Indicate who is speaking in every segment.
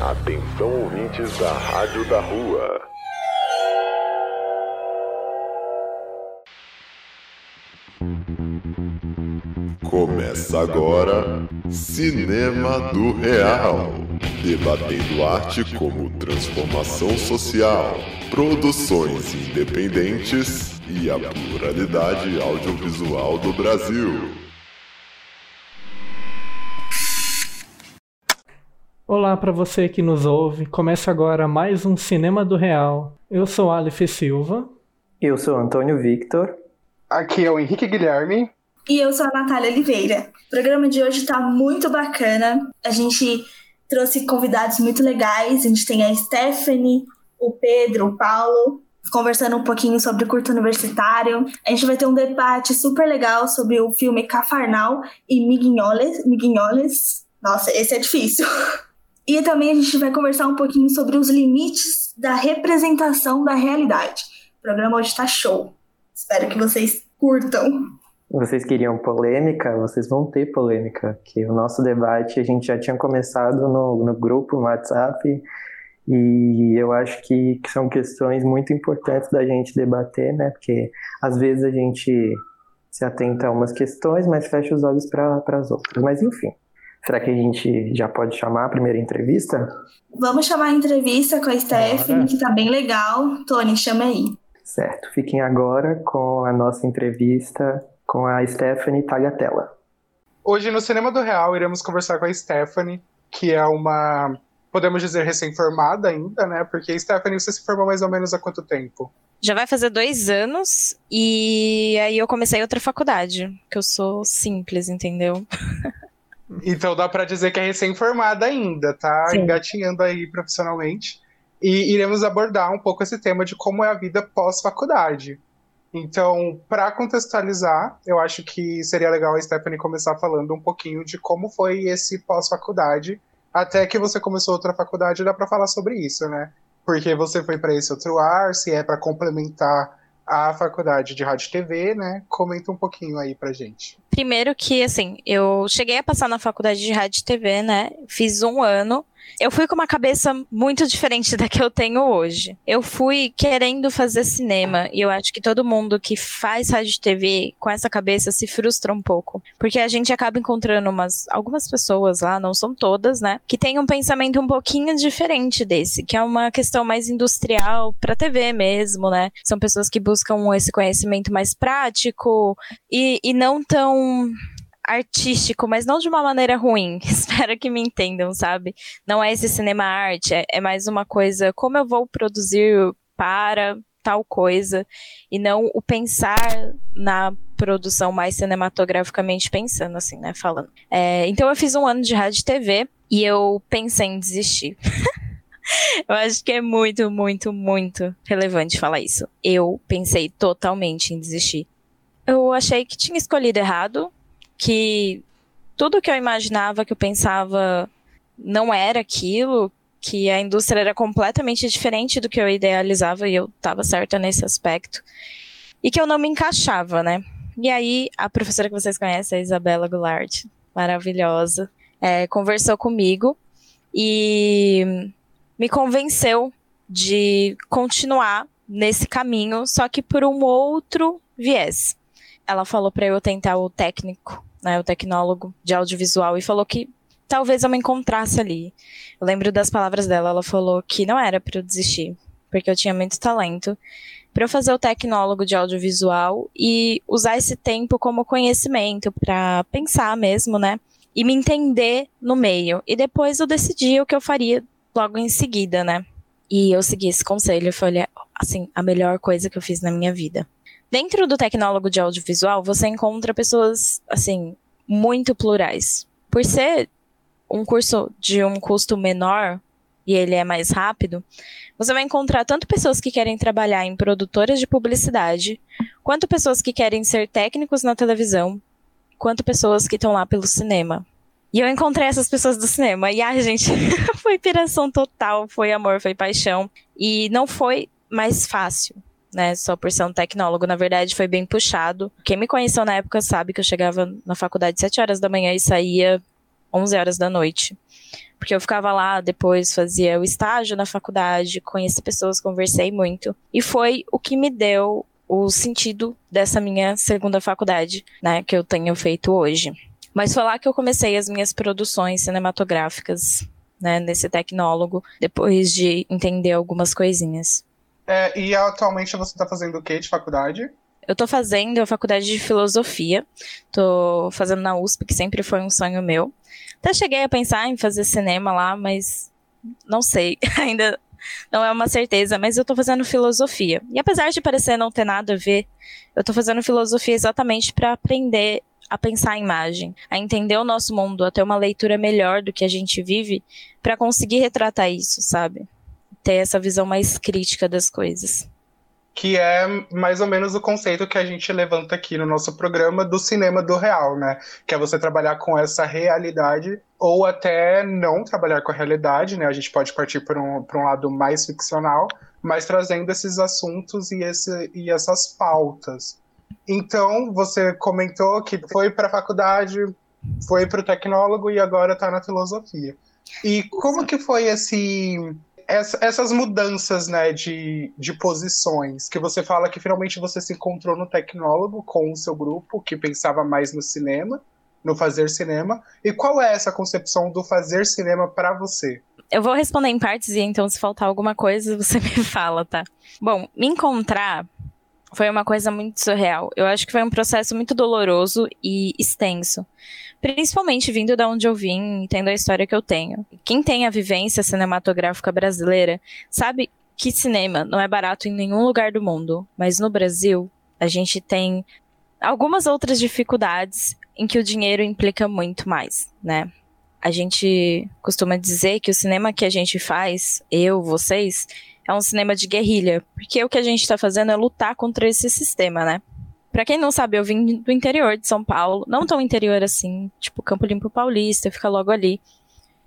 Speaker 1: Atenção ouvintes da Rádio da Rua. Começa agora Cinema do Real. Debatendo arte como transformação social, produções independentes e a pluralidade audiovisual do Brasil.
Speaker 2: Olá para você que nos ouve. Começa agora mais um Cinema do Real. Eu sou Aleph Silva.
Speaker 3: Eu sou Antônio Victor.
Speaker 4: Aqui é o Henrique Guilherme.
Speaker 5: E eu sou a Natália Oliveira. O programa de hoje está muito bacana. A gente trouxe convidados muito legais. A gente tem a Stephanie, o Pedro, o Paulo, conversando um pouquinho sobre o curto universitário. A gente vai ter um debate super legal sobre o filme Cafarnal e Miguinholes. Miguinholes. Nossa, esse é difícil. E também a gente vai conversar um pouquinho sobre os limites da representação da realidade. O programa hoje está show. Espero que vocês curtam.
Speaker 3: Vocês queriam polêmica? Vocês vão ter polêmica, que o nosso debate a gente já tinha começado no, no grupo, no WhatsApp, e eu acho que, que, são questões muito importantes da gente debater, né? Porque às vezes a gente se atenta a umas questões, mas fecha os olhos para as outras. Mas enfim, Será que a gente já pode chamar a primeira entrevista?
Speaker 5: Vamos chamar a entrevista com a Stephanie, que tá bem legal. Tony, chama aí.
Speaker 3: Certo, fiquem agora com a nossa entrevista com a Stephanie Tagliatella.
Speaker 4: Hoje no Cinema do Real iremos conversar com a Stephanie, que é uma, podemos dizer, recém-formada ainda, né? Porque Stephanie, você se formou mais ou menos há quanto tempo?
Speaker 6: Já vai fazer dois anos e aí eu comecei outra faculdade, que eu sou simples, entendeu?
Speaker 4: Então dá para dizer que é recém-formada ainda, tá Sim. engatinhando aí profissionalmente. E iremos abordar um pouco esse tema de como é a vida pós-faculdade. Então, para contextualizar, eu acho que seria legal a Stephanie começar falando um pouquinho de como foi esse pós-faculdade, até que você começou outra faculdade, dá para falar sobre isso, né? Porque você foi para esse outro ar, se é para complementar a faculdade de rádio e TV, né? Comenta um pouquinho aí pra gente.
Speaker 6: Primeiro que, assim, eu cheguei a passar na faculdade de rádio e TV, né? Fiz um ano eu fui com uma cabeça muito diferente da que eu tenho hoje. Eu fui querendo fazer cinema e eu acho que todo mundo que faz rádio TV com essa cabeça se frustra um pouco, porque a gente acaba encontrando umas algumas pessoas lá, não são todas, né, que têm um pensamento um pouquinho diferente desse, que é uma questão mais industrial para TV mesmo, né? São pessoas que buscam esse conhecimento mais prático e, e não tão artístico, mas não de uma maneira ruim. Espero que me entendam, sabe? Não é esse cinema arte, é, é mais uma coisa como eu vou produzir para tal coisa e não o pensar na produção mais cinematograficamente pensando, assim, né? Falando. É, então eu fiz um ano de rádio e TV e eu pensei em desistir. eu acho que é muito, muito, muito relevante falar isso. Eu pensei totalmente em desistir. Eu achei que tinha escolhido errado, que tudo que eu imaginava, que eu pensava não era aquilo, que a indústria era completamente diferente do que eu idealizava e eu estava certa nesse aspecto. E que eu não me encaixava, né? E aí, a professora que vocês conhecem, a Isabela Goulart, maravilhosa, é, conversou comigo e me convenceu de continuar nesse caminho, só que por um outro viés. Ela falou para eu tentar o técnico né, o tecnólogo de audiovisual, e falou que talvez eu me encontrasse ali. Eu lembro das palavras dela, ela falou que não era para eu desistir, porque eu tinha muito talento, para eu fazer o tecnólogo de audiovisual e usar esse tempo como conhecimento para pensar mesmo, né? E me entender no meio. E depois eu decidi o que eu faria logo em seguida, né? E eu segui esse conselho, foi assim, a melhor coisa que eu fiz na minha vida. Dentro do tecnólogo de audiovisual, você encontra pessoas, assim, muito plurais. Por ser um curso de um custo menor e ele é mais rápido, você vai encontrar tanto pessoas que querem trabalhar em produtoras de publicidade, quanto pessoas que querem ser técnicos na televisão, quanto pessoas que estão lá pelo cinema. E eu encontrei essas pessoas do cinema. E, ai, gente, foi piração total, foi amor, foi paixão. E não foi mais fácil né? Só por ser um tecnólogo, na verdade, foi bem puxado. Quem me conheceu na época sabe que eu chegava na faculdade 7 horas da manhã e saía 11 horas da noite. porque eu ficava lá, depois fazia o estágio na faculdade, conheci pessoas, conversei muito. E foi o que me deu o sentido dessa minha segunda faculdade, né, que eu tenho feito hoje. Mas foi lá que eu comecei as minhas produções cinematográficas, né, nesse tecnólogo, depois de entender algumas coisinhas.
Speaker 4: É, e atualmente você está fazendo o que de faculdade?
Speaker 6: Eu tô fazendo a faculdade de filosofia, tô fazendo na USP, que sempre foi um sonho meu. Até cheguei a pensar em fazer cinema lá, mas não sei, ainda não é uma certeza, mas eu tô fazendo filosofia. E apesar de parecer não ter nada a ver, eu tô fazendo filosofia exatamente para aprender a pensar a imagem, a entender o nosso mundo, a ter uma leitura melhor do que a gente vive, para conseguir retratar isso, sabe? Ter essa visão mais crítica das coisas
Speaker 4: que é mais ou menos o conceito que a gente levanta aqui no nosso programa do cinema do real, né? Que é você trabalhar com essa realidade ou até não trabalhar com a realidade, né? A gente pode partir para um, um lado mais ficcional, mas trazendo esses assuntos e, esse, e essas pautas. Então, você comentou que foi para a faculdade, foi para o tecnólogo e agora está na filosofia. E como que foi esse essas mudanças né, de, de posições, que você fala que finalmente você se encontrou no tecnólogo com o seu grupo, que pensava mais no cinema, no fazer cinema. E qual é essa concepção do fazer cinema para você?
Speaker 6: Eu vou responder em partes e então, se faltar alguma coisa, você me fala, tá? Bom, me encontrar foi uma coisa muito surreal. Eu acho que foi um processo muito doloroso e extenso. Principalmente vindo da onde eu vim tendo a história que eu tenho. Quem tem a vivência cinematográfica brasileira sabe que cinema não é barato em nenhum lugar do mundo, mas no Brasil a gente tem algumas outras dificuldades em que o dinheiro implica muito mais, né? A gente costuma dizer que o cinema que a gente faz, eu, vocês, é um cinema de guerrilha, porque o que a gente está fazendo é lutar contra esse sistema, né? Pra quem não sabe, eu vim do interior de São Paulo, não tão interior assim, tipo Campo Limpo Paulista, fica logo ali.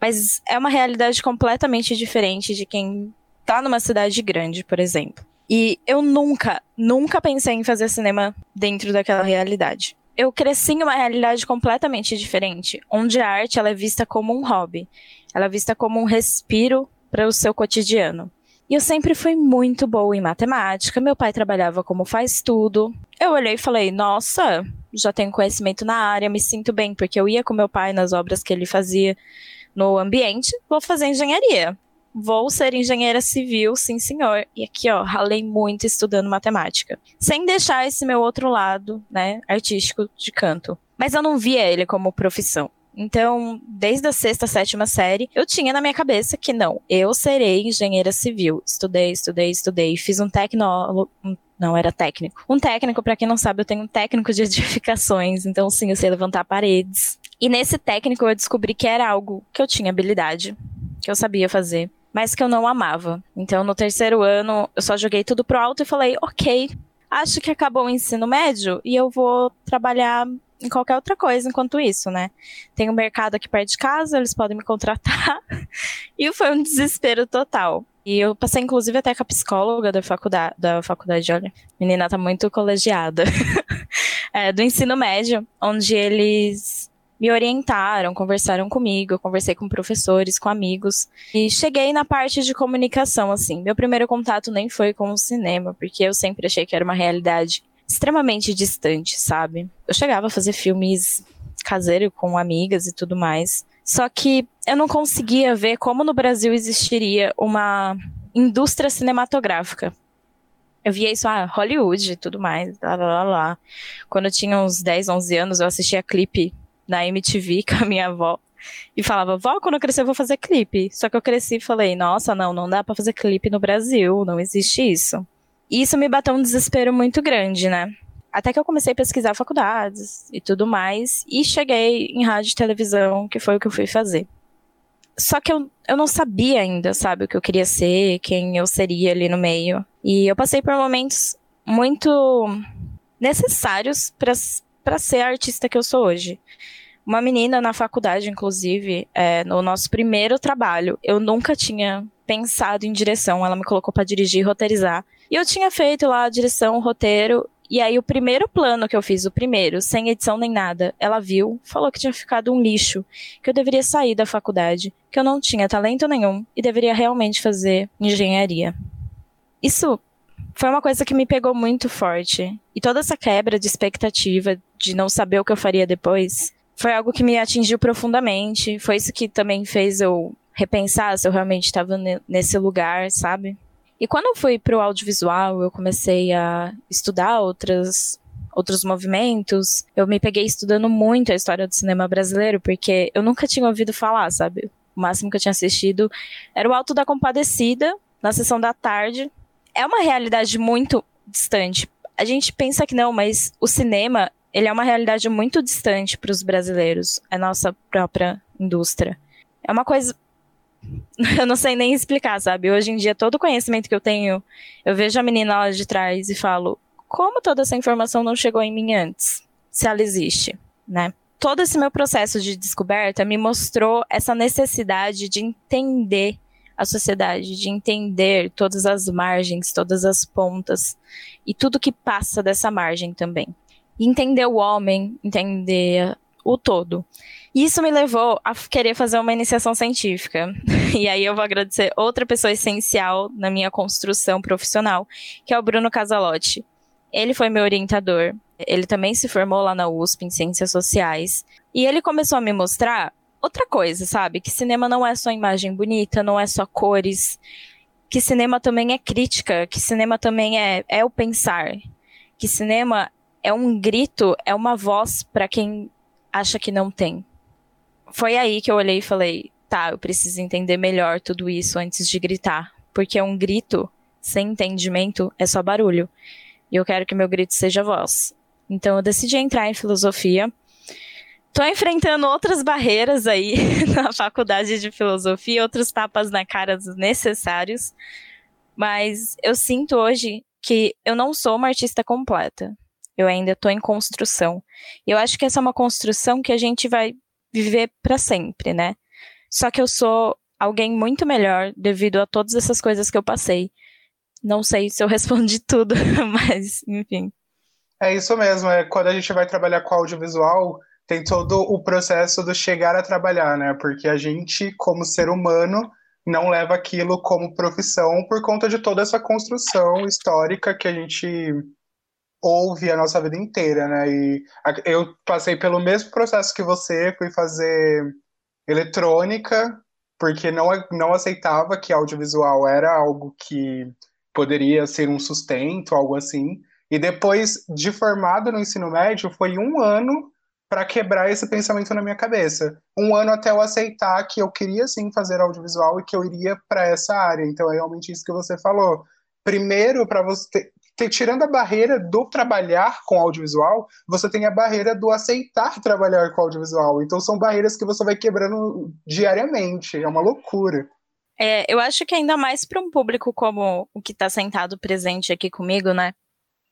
Speaker 6: Mas é uma realidade completamente diferente de quem tá numa cidade grande, por exemplo. E eu nunca, nunca pensei em fazer cinema dentro daquela realidade. Eu cresci em uma realidade completamente diferente, onde a arte ela é vista como um hobby, ela é vista como um respiro para o seu cotidiano. E eu sempre fui muito boa em matemática. Meu pai trabalhava como faz tudo. Eu olhei e falei: Nossa, já tenho conhecimento na área, me sinto bem, porque eu ia com meu pai nas obras que ele fazia no ambiente. Vou fazer engenharia. Vou ser engenheira civil, sim senhor. E aqui, ó, ralei muito estudando matemática. Sem deixar esse meu outro lado, né, artístico de canto. Mas eu não via ele como profissão. Então, desde a sexta, sétima série, eu tinha na minha cabeça que não, eu serei engenheira civil. Estudei, estudei, estudei, fiz um tecnólogo, não era técnico. Um técnico, para quem não sabe, eu tenho um técnico de edificações, então sim, eu sei levantar paredes. E nesse técnico eu descobri que era algo que eu tinha habilidade, que eu sabia fazer, mas que eu não amava. Então, no terceiro ano, eu só joguei tudo pro alto e falei, ok, acho que acabou o ensino médio e eu vou trabalhar em qualquer outra coisa enquanto isso, né? Tem um mercado aqui perto de casa, eles podem me contratar. e foi um desespero total. E eu passei, inclusive, até com a psicóloga da faculdade, da faculdade, olha, menina tá muito colegiada, é, do ensino médio, onde eles me orientaram, conversaram comigo, eu conversei com professores, com amigos, e cheguei na parte de comunicação, assim. Meu primeiro contato nem foi com o cinema, porque eu sempre achei que era uma realidade extremamente distante, sabe? Eu chegava a fazer filmes caseiro com amigas e tudo mais. Só que eu não conseguia ver como no Brasil existiria uma indústria cinematográfica. Eu via isso, ah, Hollywood e tudo mais, lá, lá, lá. Quando eu tinha uns 10, 11 anos, eu assistia clipe na MTV com a minha avó. E falava, vó, quando eu crescer eu vou fazer clipe. Só que eu cresci e falei, nossa, não, não dá para fazer clipe no Brasil, não existe isso. E isso me bateu um desespero muito grande, né? Até que eu comecei a pesquisar faculdades e tudo mais, e cheguei em rádio e televisão, que foi o que eu fui fazer. Só que eu, eu não sabia ainda, sabe, o que eu queria ser, quem eu seria ali no meio. E eu passei por momentos muito necessários para ser a artista que eu sou hoje. Uma menina na faculdade, inclusive, é, no nosso primeiro trabalho, eu nunca tinha pensado em direção. Ela me colocou para dirigir e roteirizar. E eu tinha feito lá a direção, o roteiro, E aí, o primeiro plano que eu fiz, o primeiro, sem edição nem nada, ela viu, falou que tinha ficado um lixo, que eu deveria sair da faculdade, que eu não tinha talento nenhum e deveria realmente fazer engenharia. Isso foi uma coisa que me pegou muito forte. E toda essa quebra de expectativa, de não saber o que eu faria depois, foi algo que me atingiu profundamente. Foi isso que também fez eu repensar se eu realmente estava nesse lugar, sabe? E quando eu fui para o audiovisual, eu comecei a estudar outras, outros movimentos. Eu me peguei estudando muito a história do cinema brasileiro, porque eu nunca tinha ouvido falar, sabe? O máximo que eu tinha assistido era o Alto da Compadecida, na sessão da tarde. É uma realidade muito distante. A gente pensa que não, mas o cinema, ele é uma realidade muito distante para os brasileiros, a nossa própria indústria. É uma coisa eu não sei nem explicar, sabe? Hoje em dia, todo o conhecimento que eu tenho, eu vejo a menina lá de trás e falo, como toda essa informação não chegou em mim antes? Se ela existe, né? Todo esse meu processo de descoberta me mostrou essa necessidade de entender a sociedade, de entender todas as margens, todas as pontas e tudo que passa dessa margem também. entender o homem, entender o todo. Isso me levou a querer fazer uma iniciação científica. E aí eu vou agradecer outra pessoa essencial na minha construção profissional, que é o Bruno Casalotti. Ele foi meu orientador. Ele também se formou lá na USP em Ciências Sociais. E ele começou a me mostrar outra coisa, sabe? Que cinema não é só imagem bonita, não é só cores. Que cinema também é crítica, que cinema também é, é o pensar. Que cinema é um grito, é uma voz para quem acha que não tem. Foi aí que eu olhei e falei: tá, eu preciso entender melhor tudo isso antes de gritar. Porque um grito sem entendimento é só barulho. E eu quero que meu grito seja voz. Então eu decidi entrar em filosofia. Tô enfrentando outras barreiras aí na faculdade de filosofia, outros tapas na cara necessários. Mas eu sinto hoje que eu não sou uma artista completa. Eu ainda estou em construção. Eu acho que essa é uma construção que a gente vai viver para sempre, né? Só que eu sou alguém muito melhor devido a todas essas coisas que eu passei. Não sei se eu respondi tudo, mas enfim.
Speaker 4: É isso mesmo, é quando a gente vai trabalhar com audiovisual, tem todo o processo do chegar a trabalhar, né? Porque a gente, como ser humano, não leva aquilo como profissão por conta de toda essa construção histórica que a gente ouve a nossa vida inteira, né? E eu passei pelo mesmo processo que você, fui fazer eletrônica, porque não, não aceitava que audiovisual era algo que poderia ser um sustento, algo assim. E depois de formado no ensino médio, foi um ano para quebrar esse pensamento na minha cabeça. Um ano até eu aceitar que eu queria sim fazer audiovisual e que eu iria para essa área. Então é realmente isso que você falou. Primeiro, para você tirando a barreira do trabalhar com audiovisual, você tem a barreira do aceitar trabalhar com audiovisual. Então são barreiras que você vai quebrando diariamente. É uma loucura.
Speaker 6: É, eu acho que ainda mais para um público como o que está sentado presente aqui comigo, né?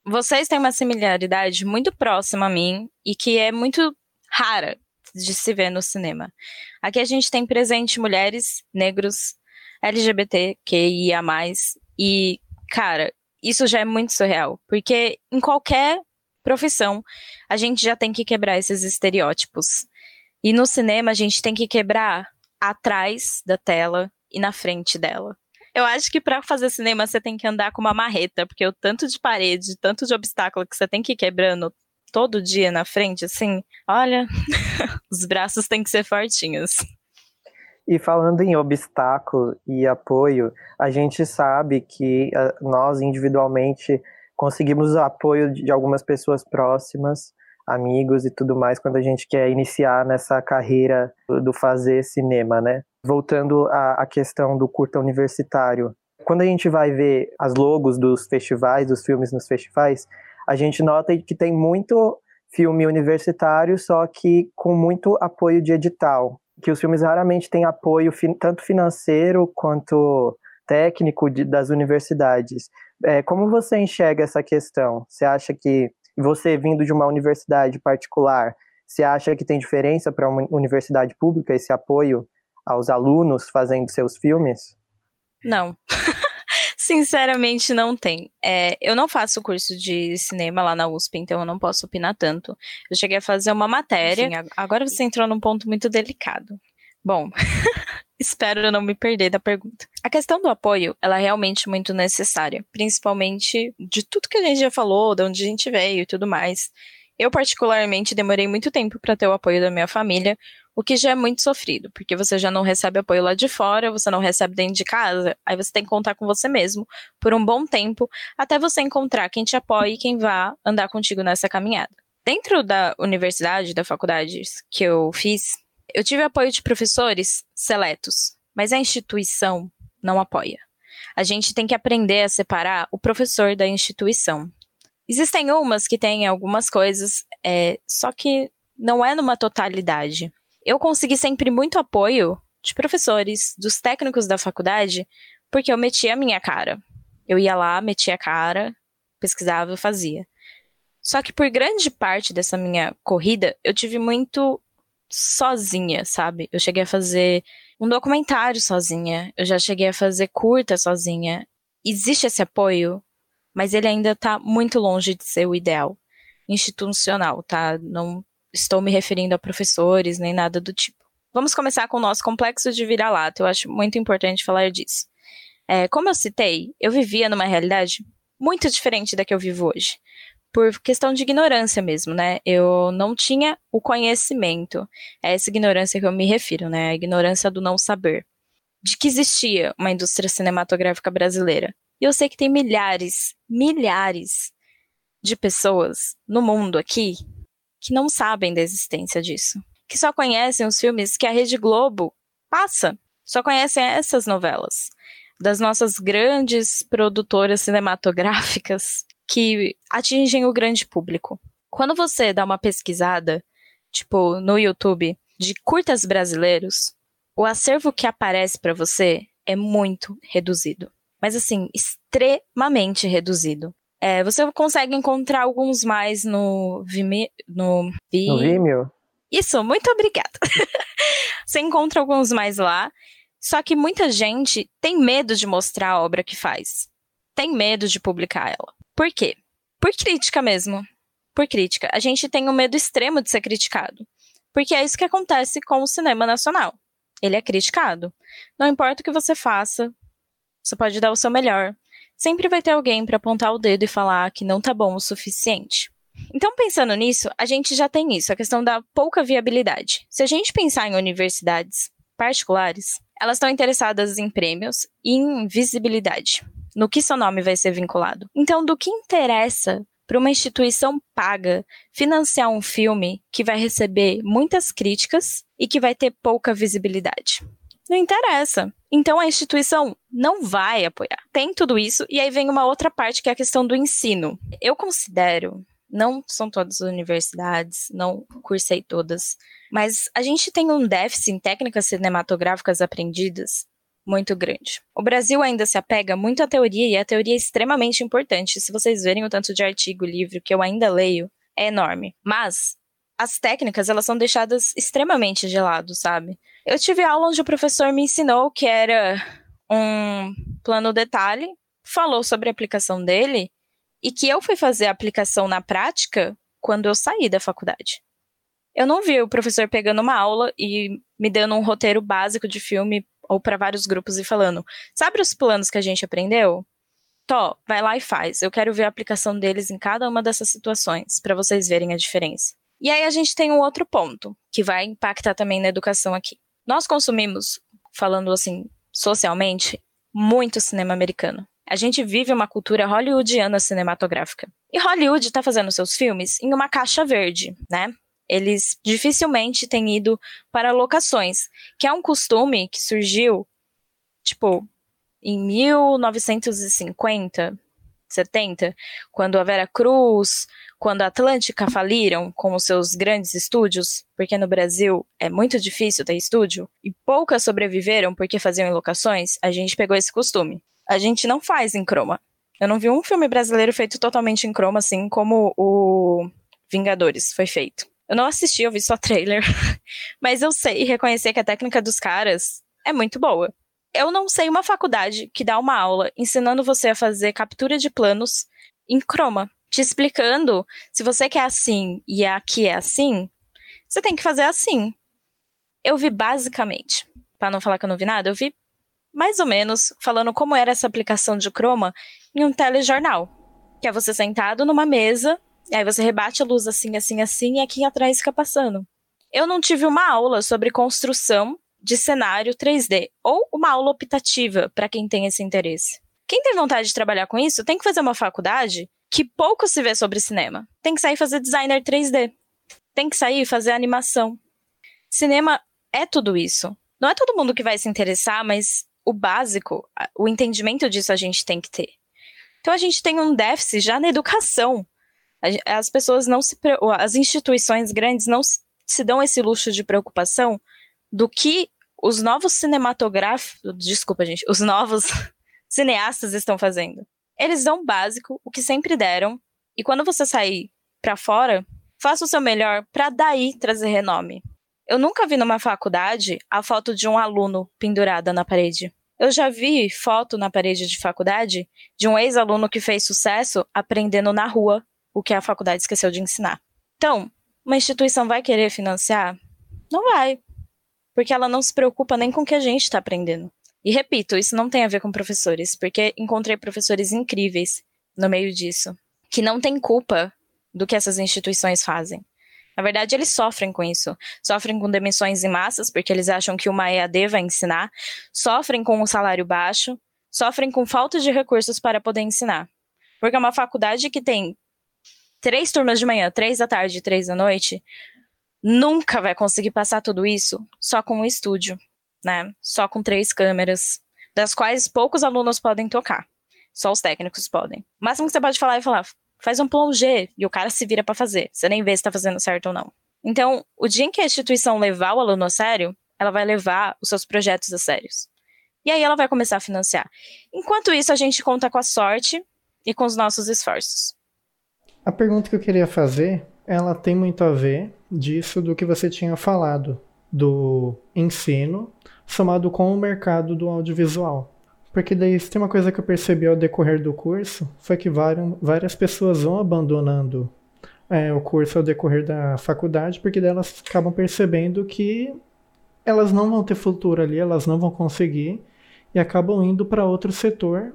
Speaker 6: Vocês têm uma similaridade muito próxima a mim e que é muito rara de se ver no cinema. Aqui a gente tem presente mulheres, negros, LGBT, QIA+, e, cara, isso já é muito surreal, porque em qualquer profissão a gente já tem que quebrar esses estereótipos. E no cinema a gente tem que quebrar atrás da tela e na frente dela. Eu acho que para fazer cinema você tem que andar com uma marreta, porque o tanto de parede, tanto de obstáculo que você tem que ir quebrando todo dia na frente, assim, olha, os braços têm que ser fortinhos.
Speaker 3: E falando em obstáculo e apoio, a gente sabe que ah, nós individualmente conseguimos o apoio de algumas pessoas próximas, amigos e tudo mais, quando a gente quer iniciar nessa carreira do fazer cinema, né? Voltando à, questão do curta universitário, quando a gente vai ver as logos dos festivais, dos filmes nos festivais, a gente nota que tem muito filme universitário, só que com muito apoio de edital que os filmes raramente têm apoio tanto financeiro quanto técnico de, das universidades. É, como você enxerga essa questão? Você acha que você vindo de uma universidade particular, você acha que tem diferença para uma universidade pública esse apoio aos alunos fazendo seus filmes?
Speaker 6: Não. Sinceramente, não tem. É, eu não faço curso de cinema lá na USP, então eu não posso opinar tanto. Eu cheguei a fazer uma matéria. Enfim, agora você entrou num ponto muito delicado. Bom, espero não me perder da pergunta. A questão do apoio, ela é realmente muito necessária, principalmente de tudo que a gente já falou, de onde a gente veio e tudo mais. Eu, particularmente, demorei muito tempo para ter o apoio da minha família, o que já é muito sofrido, porque você já não recebe apoio lá de fora, você não recebe dentro de casa, aí você tem que contar com você mesmo por um bom tempo, até você encontrar quem te apoie e quem vá andar contigo nessa caminhada. Dentro da universidade, da faculdade que eu fiz, eu tive apoio de professores seletos, mas a instituição não apoia. A gente tem que aprender a separar o professor da instituição. Existem umas que têm algumas coisas, é, só que não é numa totalidade eu consegui sempre muito apoio de professores, dos técnicos da faculdade, porque eu metia a minha cara. Eu ia lá, metia a cara, pesquisava, fazia. Só que por grande parte dessa minha corrida, eu tive muito sozinha, sabe? Eu cheguei a fazer um documentário sozinha, eu já cheguei a fazer curta sozinha. Existe esse apoio, mas ele ainda tá muito longe de ser o ideal institucional, tá? Não estou me referindo a professores nem nada do tipo. Vamos começar com o nosso complexo de vira-lata. Eu acho muito importante falar disso. É, como eu citei, eu vivia numa realidade muito diferente da que eu vivo hoje. Por questão de ignorância mesmo, né? Eu não tinha o conhecimento. É essa ignorância que eu me refiro, né? A ignorância do não saber. De que existia uma indústria cinematográfica brasileira. E eu sei que tem milhares, milhares de pessoas no mundo aqui que não sabem da existência disso, que só conhecem os filmes que a Rede Globo passa, só conhecem essas novelas das nossas grandes produtoras cinematográficas que atingem o grande público. Quando você dá uma pesquisada, tipo no YouTube, de curtas brasileiros, o acervo que aparece para você é muito reduzido. Mas assim, extremamente reduzido. É, você consegue encontrar alguns mais no Vimeo. No,
Speaker 3: Vi... no Vimeo?
Speaker 6: Isso, muito obrigada. você encontra alguns mais lá. Só que muita gente tem medo de mostrar a obra que faz. Tem medo de publicar ela. Por quê? Por crítica mesmo. Por crítica. A gente tem um medo extremo de ser criticado. Porque é isso que acontece com o cinema nacional. Ele é criticado. Não importa o que você faça, você pode dar o seu melhor, sempre vai ter alguém para apontar o dedo e falar que não tá bom o suficiente. Então, pensando nisso, a gente já tem isso, a questão da pouca viabilidade. Se a gente pensar em universidades particulares, elas estão interessadas em prêmios e em visibilidade, no que seu nome vai ser vinculado. Então, do que interessa para uma instituição paga financiar um filme que vai receber muitas críticas e que vai ter pouca visibilidade? Não interessa. Então a instituição não vai apoiar. Tem tudo isso, e aí vem uma outra parte que é a questão do ensino. Eu considero, não são todas as universidades, não cursei todas, mas a gente tem um déficit em técnicas cinematográficas aprendidas muito grande. O Brasil ainda se apega muito à teoria e a teoria é extremamente importante. Se vocês verem o tanto de artigo, livro que eu ainda leio, é enorme. Mas as técnicas, elas são deixadas extremamente de lado, sabe? Eu tive aula onde o professor me ensinou que era um plano detalhe, falou sobre a aplicação dele e que eu fui fazer a aplicação na prática quando eu saí da faculdade. Eu não vi o professor pegando uma aula e me dando um roteiro básico de filme ou para vários grupos e falando: "Sabe os planos que a gente aprendeu? Tó, vai lá e faz. Eu quero ver a aplicação deles em cada uma dessas situações para vocês verem a diferença." E aí a gente tem um outro ponto que vai impactar também na educação aqui. Nós consumimos, falando assim, socialmente, muito cinema americano. A gente vive uma cultura hollywoodiana cinematográfica. E Hollywood está fazendo seus filmes em uma caixa verde, né? Eles dificilmente têm ido para locações, que é um costume que surgiu, tipo, em 1950, 70, quando a Vera Cruz, quando a Atlântica faliram com os seus grandes estúdios, porque no Brasil é muito difícil ter estúdio, e poucas sobreviveram porque faziam em locações, a gente pegou esse costume. A gente não faz em croma. Eu não vi um filme brasileiro feito totalmente em croma, assim como o Vingadores foi feito. Eu não assisti, eu vi só trailer. Mas eu sei reconhecer que a técnica dos caras é muito boa. Eu não sei uma faculdade que dá uma aula ensinando você a fazer captura de planos em Chroma, te explicando se você quer assim e aqui é assim, você tem que fazer assim. Eu vi basicamente, para não falar que eu não vi nada, eu vi mais ou menos falando como era essa aplicação de Chroma em um telejornal, que é você sentado numa mesa, e aí você rebate a luz assim, assim, assim, e aqui atrás fica passando. Eu não tive uma aula sobre construção de cenário 3D ou uma aula optativa para quem tem esse interesse. Quem tem vontade de trabalhar com isso tem que fazer uma faculdade que pouco se vê sobre cinema. Tem que sair fazer designer 3D. Tem que sair fazer animação. Cinema é tudo isso. Não é todo mundo que vai se interessar, mas o básico, o entendimento disso a gente tem que ter. Então a gente tem um déficit já na educação. As pessoas não se. As instituições grandes não se dão esse luxo de preocupação do que os novos cinematográficos. Desculpa, gente. Os novos cineastas estão fazendo. Eles dão o básico, o que sempre deram, e quando você sair para fora, faça o seu melhor para daí trazer renome. Eu nunca vi numa faculdade a foto de um aluno pendurada na parede. Eu já vi foto na parede de faculdade de um ex-aluno que fez sucesso aprendendo na rua o que a faculdade esqueceu de ensinar. Então, uma instituição vai querer financiar? Não vai. Porque ela não se preocupa nem com o que a gente está aprendendo. E repito, isso não tem a ver com professores, porque encontrei professores incríveis no meio disso, que não têm culpa do que essas instituições fazem. Na verdade, eles sofrem com isso. Sofrem com demissões em massas, porque eles acham que uma EAD vai ensinar. Sofrem com um salário baixo. Sofrem com falta de recursos para poder ensinar. Porque é uma faculdade que tem três turmas de manhã, três da tarde e três da noite, nunca vai conseguir passar tudo isso só com um estúdio, né? Só com três câmeras, das quais poucos alunos podem tocar. Só os técnicos podem. O máximo que você pode falar é falar, faz um plongé, e o cara se vira para fazer. Você nem vê se tá fazendo certo ou não. Então, o dia em que a instituição levar o aluno a sério, ela vai levar os seus projetos a sérios. E aí ela vai começar a financiar. Enquanto isso, a gente conta com a sorte e com os nossos esforços.
Speaker 2: A pergunta que eu queria fazer, ela tem muito a ver disso do que você tinha falado, do ensino somado com o mercado do audiovisual. Porque daí tem uma coisa que eu percebi ao decorrer do curso, foi que várias, várias pessoas vão abandonando é, o curso ao decorrer da faculdade, porque elas acabam percebendo que elas não vão ter futuro ali, elas não vão conseguir, e acabam indo para outro setor,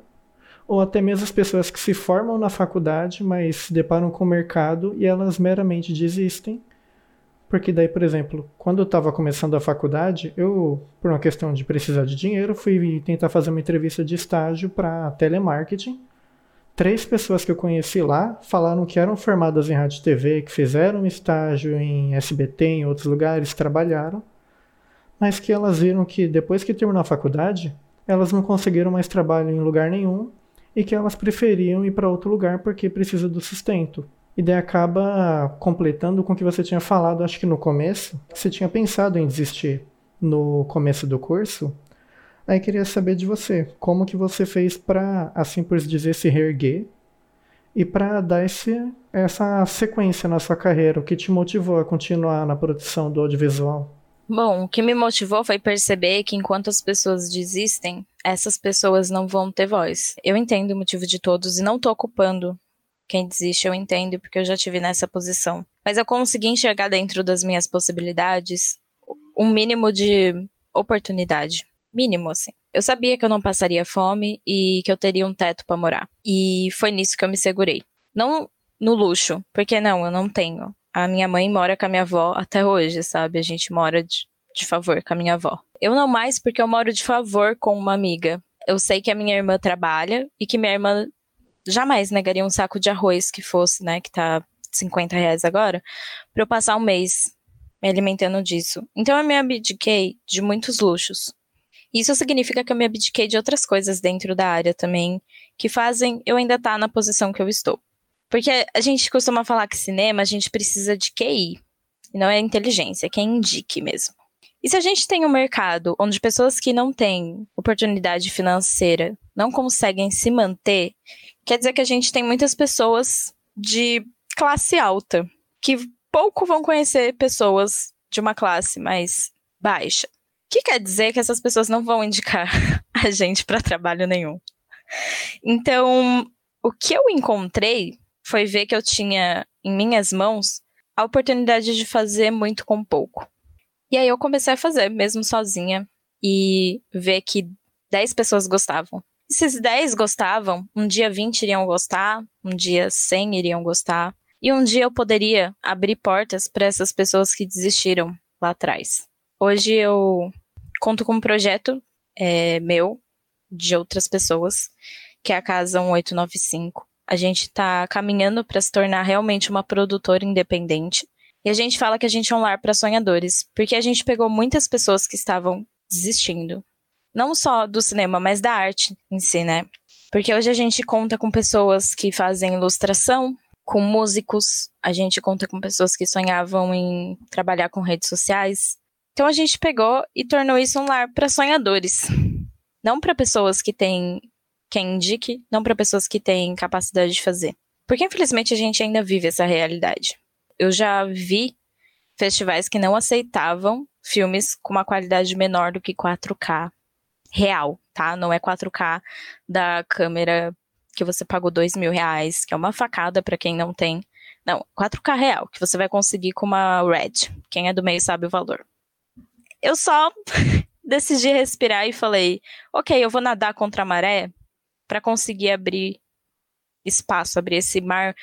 Speaker 2: ou até mesmo as pessoas que se formam na faculdade, mas se deparam com o mercado e elas meramente desistem porque daí, por exemplo, quando eu estava começando a faculdade, eu, por uma questão de precisar de dinheiro, fui tentar fazer uma entrevista de estágio para telemarketing. Três pessoas que eu conheci lá falaram que eram formadas em rádio e TV, que fizeram estágio em SBT, em outros lugares, trabalharam, mas que elas viram que depois que terminou a faculdade, elas não conseguiram mais trabalho em lugar nenhum e que elas preferiam ir para outro lugar porque precisa do sustento. E daí acaba completando com o que você tinha falado, acho que no começo, que você tinha pensado em desistir no começo do curso. Aí queria saber de você, como que você fez para, assim por dizer, se reerguer e para dar esse, essa sequência na sua carreira, o que te motivou a continuar na produção do audiovisual?
Speaker 6: Bom, o que me motivou foi perceber que enquanto as pessoas desistem, essas pessoas não vão ter voz. Eu entendo o motivo de todos e não estou ocupando quem desiste eu entendo, porque eu já tive nessa posição. Mas eu consegui enxergar dentro das minhas possibilidades um mínimo de oportunidade. Mínimo, assim. Eu sabia que eu não passaria fome e que eu teria um teto para morar. E foi nisso que eu me segurei. Não no luxo, porque não, eu não tenho. A minha mãe mora com a minha avó até hoje, sabe? A gente mora de, de favor com a minha avó. Eu não mais porque eu moro de favor com uma amiga. Eu sei que a minha irmã trabalha e que minha irmã jamais negaria um saco de arroz que fosse, né, que tá 50 reais agora, para eu passar um mês me alimentando disso. Então eu me abdiquei de muitos luxos. Isso significa que eu me abdiquei de outras coisas dentro da área também, que fazem eu ainda estar tá na posição que eu estou. Porque a gente costuma falar que cinema a gente precisa de QI, e não é inteligência, é quem indique mesmo. E se a gente tem um mercado onde pessoas que não têm oportunidade financeira não conseguem se manter, quer dizer que a gente tem muitas pessoas de classe alta que pouco vão conhecer pessoas de uma classe mais baixa. O que quer dizer que essas pessoas não vão indicar a gente para trabalho nenhum. Então, o que eu encontrei foi ver que eu tinha em minhas mãos a oportunidade de fazer muito com pouco. E aí eu comecei a fazer, mesmo sozinha, e ver que 10 pessoas gostavam. E se esses 10 gostavam, um dia 20 iriam gostar, um dia 100 iriam gostar, e um dia eu poderia abrir portas para essas pessoas que desistiram lá atrás. Hoje eu conto com um projeto é, meu, de outras pessoas, que é a Casa 1895. A gente está caminhando para se tornar realmente uma produtora independente. E a gente fala que a gente é um lar para sonhadores, porque a gente pegou muitas pessoas que estavam desistindo. Não só do cinema, mas da arte em si, né? Porque hoje a gente conta com pessoas que fazem ilustração, com músicos, a gente conta com pessoas que sonhavam em trabalhar com redes sociais. Então a gente pegou e tornou isso um lar para sonhadores. Não para pessoas que têm quem indique, não para pessoas que têm capacidade de fazer. Porque infelizmente a gente ainda vive essa realidade. Eu já vi festivais que não aceitavam filmes com uma qualidade menor do que 4K real, tá? Não é 4K da câmera que você pagou dois mil reais, que é uma facada para quem não tem. Não, 4K real, que você vai conseguir com uma Red. Quem é do meio sabe o valor. Eu só decidi respirar e falei: ok, eu vou nadar contra a maré para conseguir abrir espaço, abrir esse mar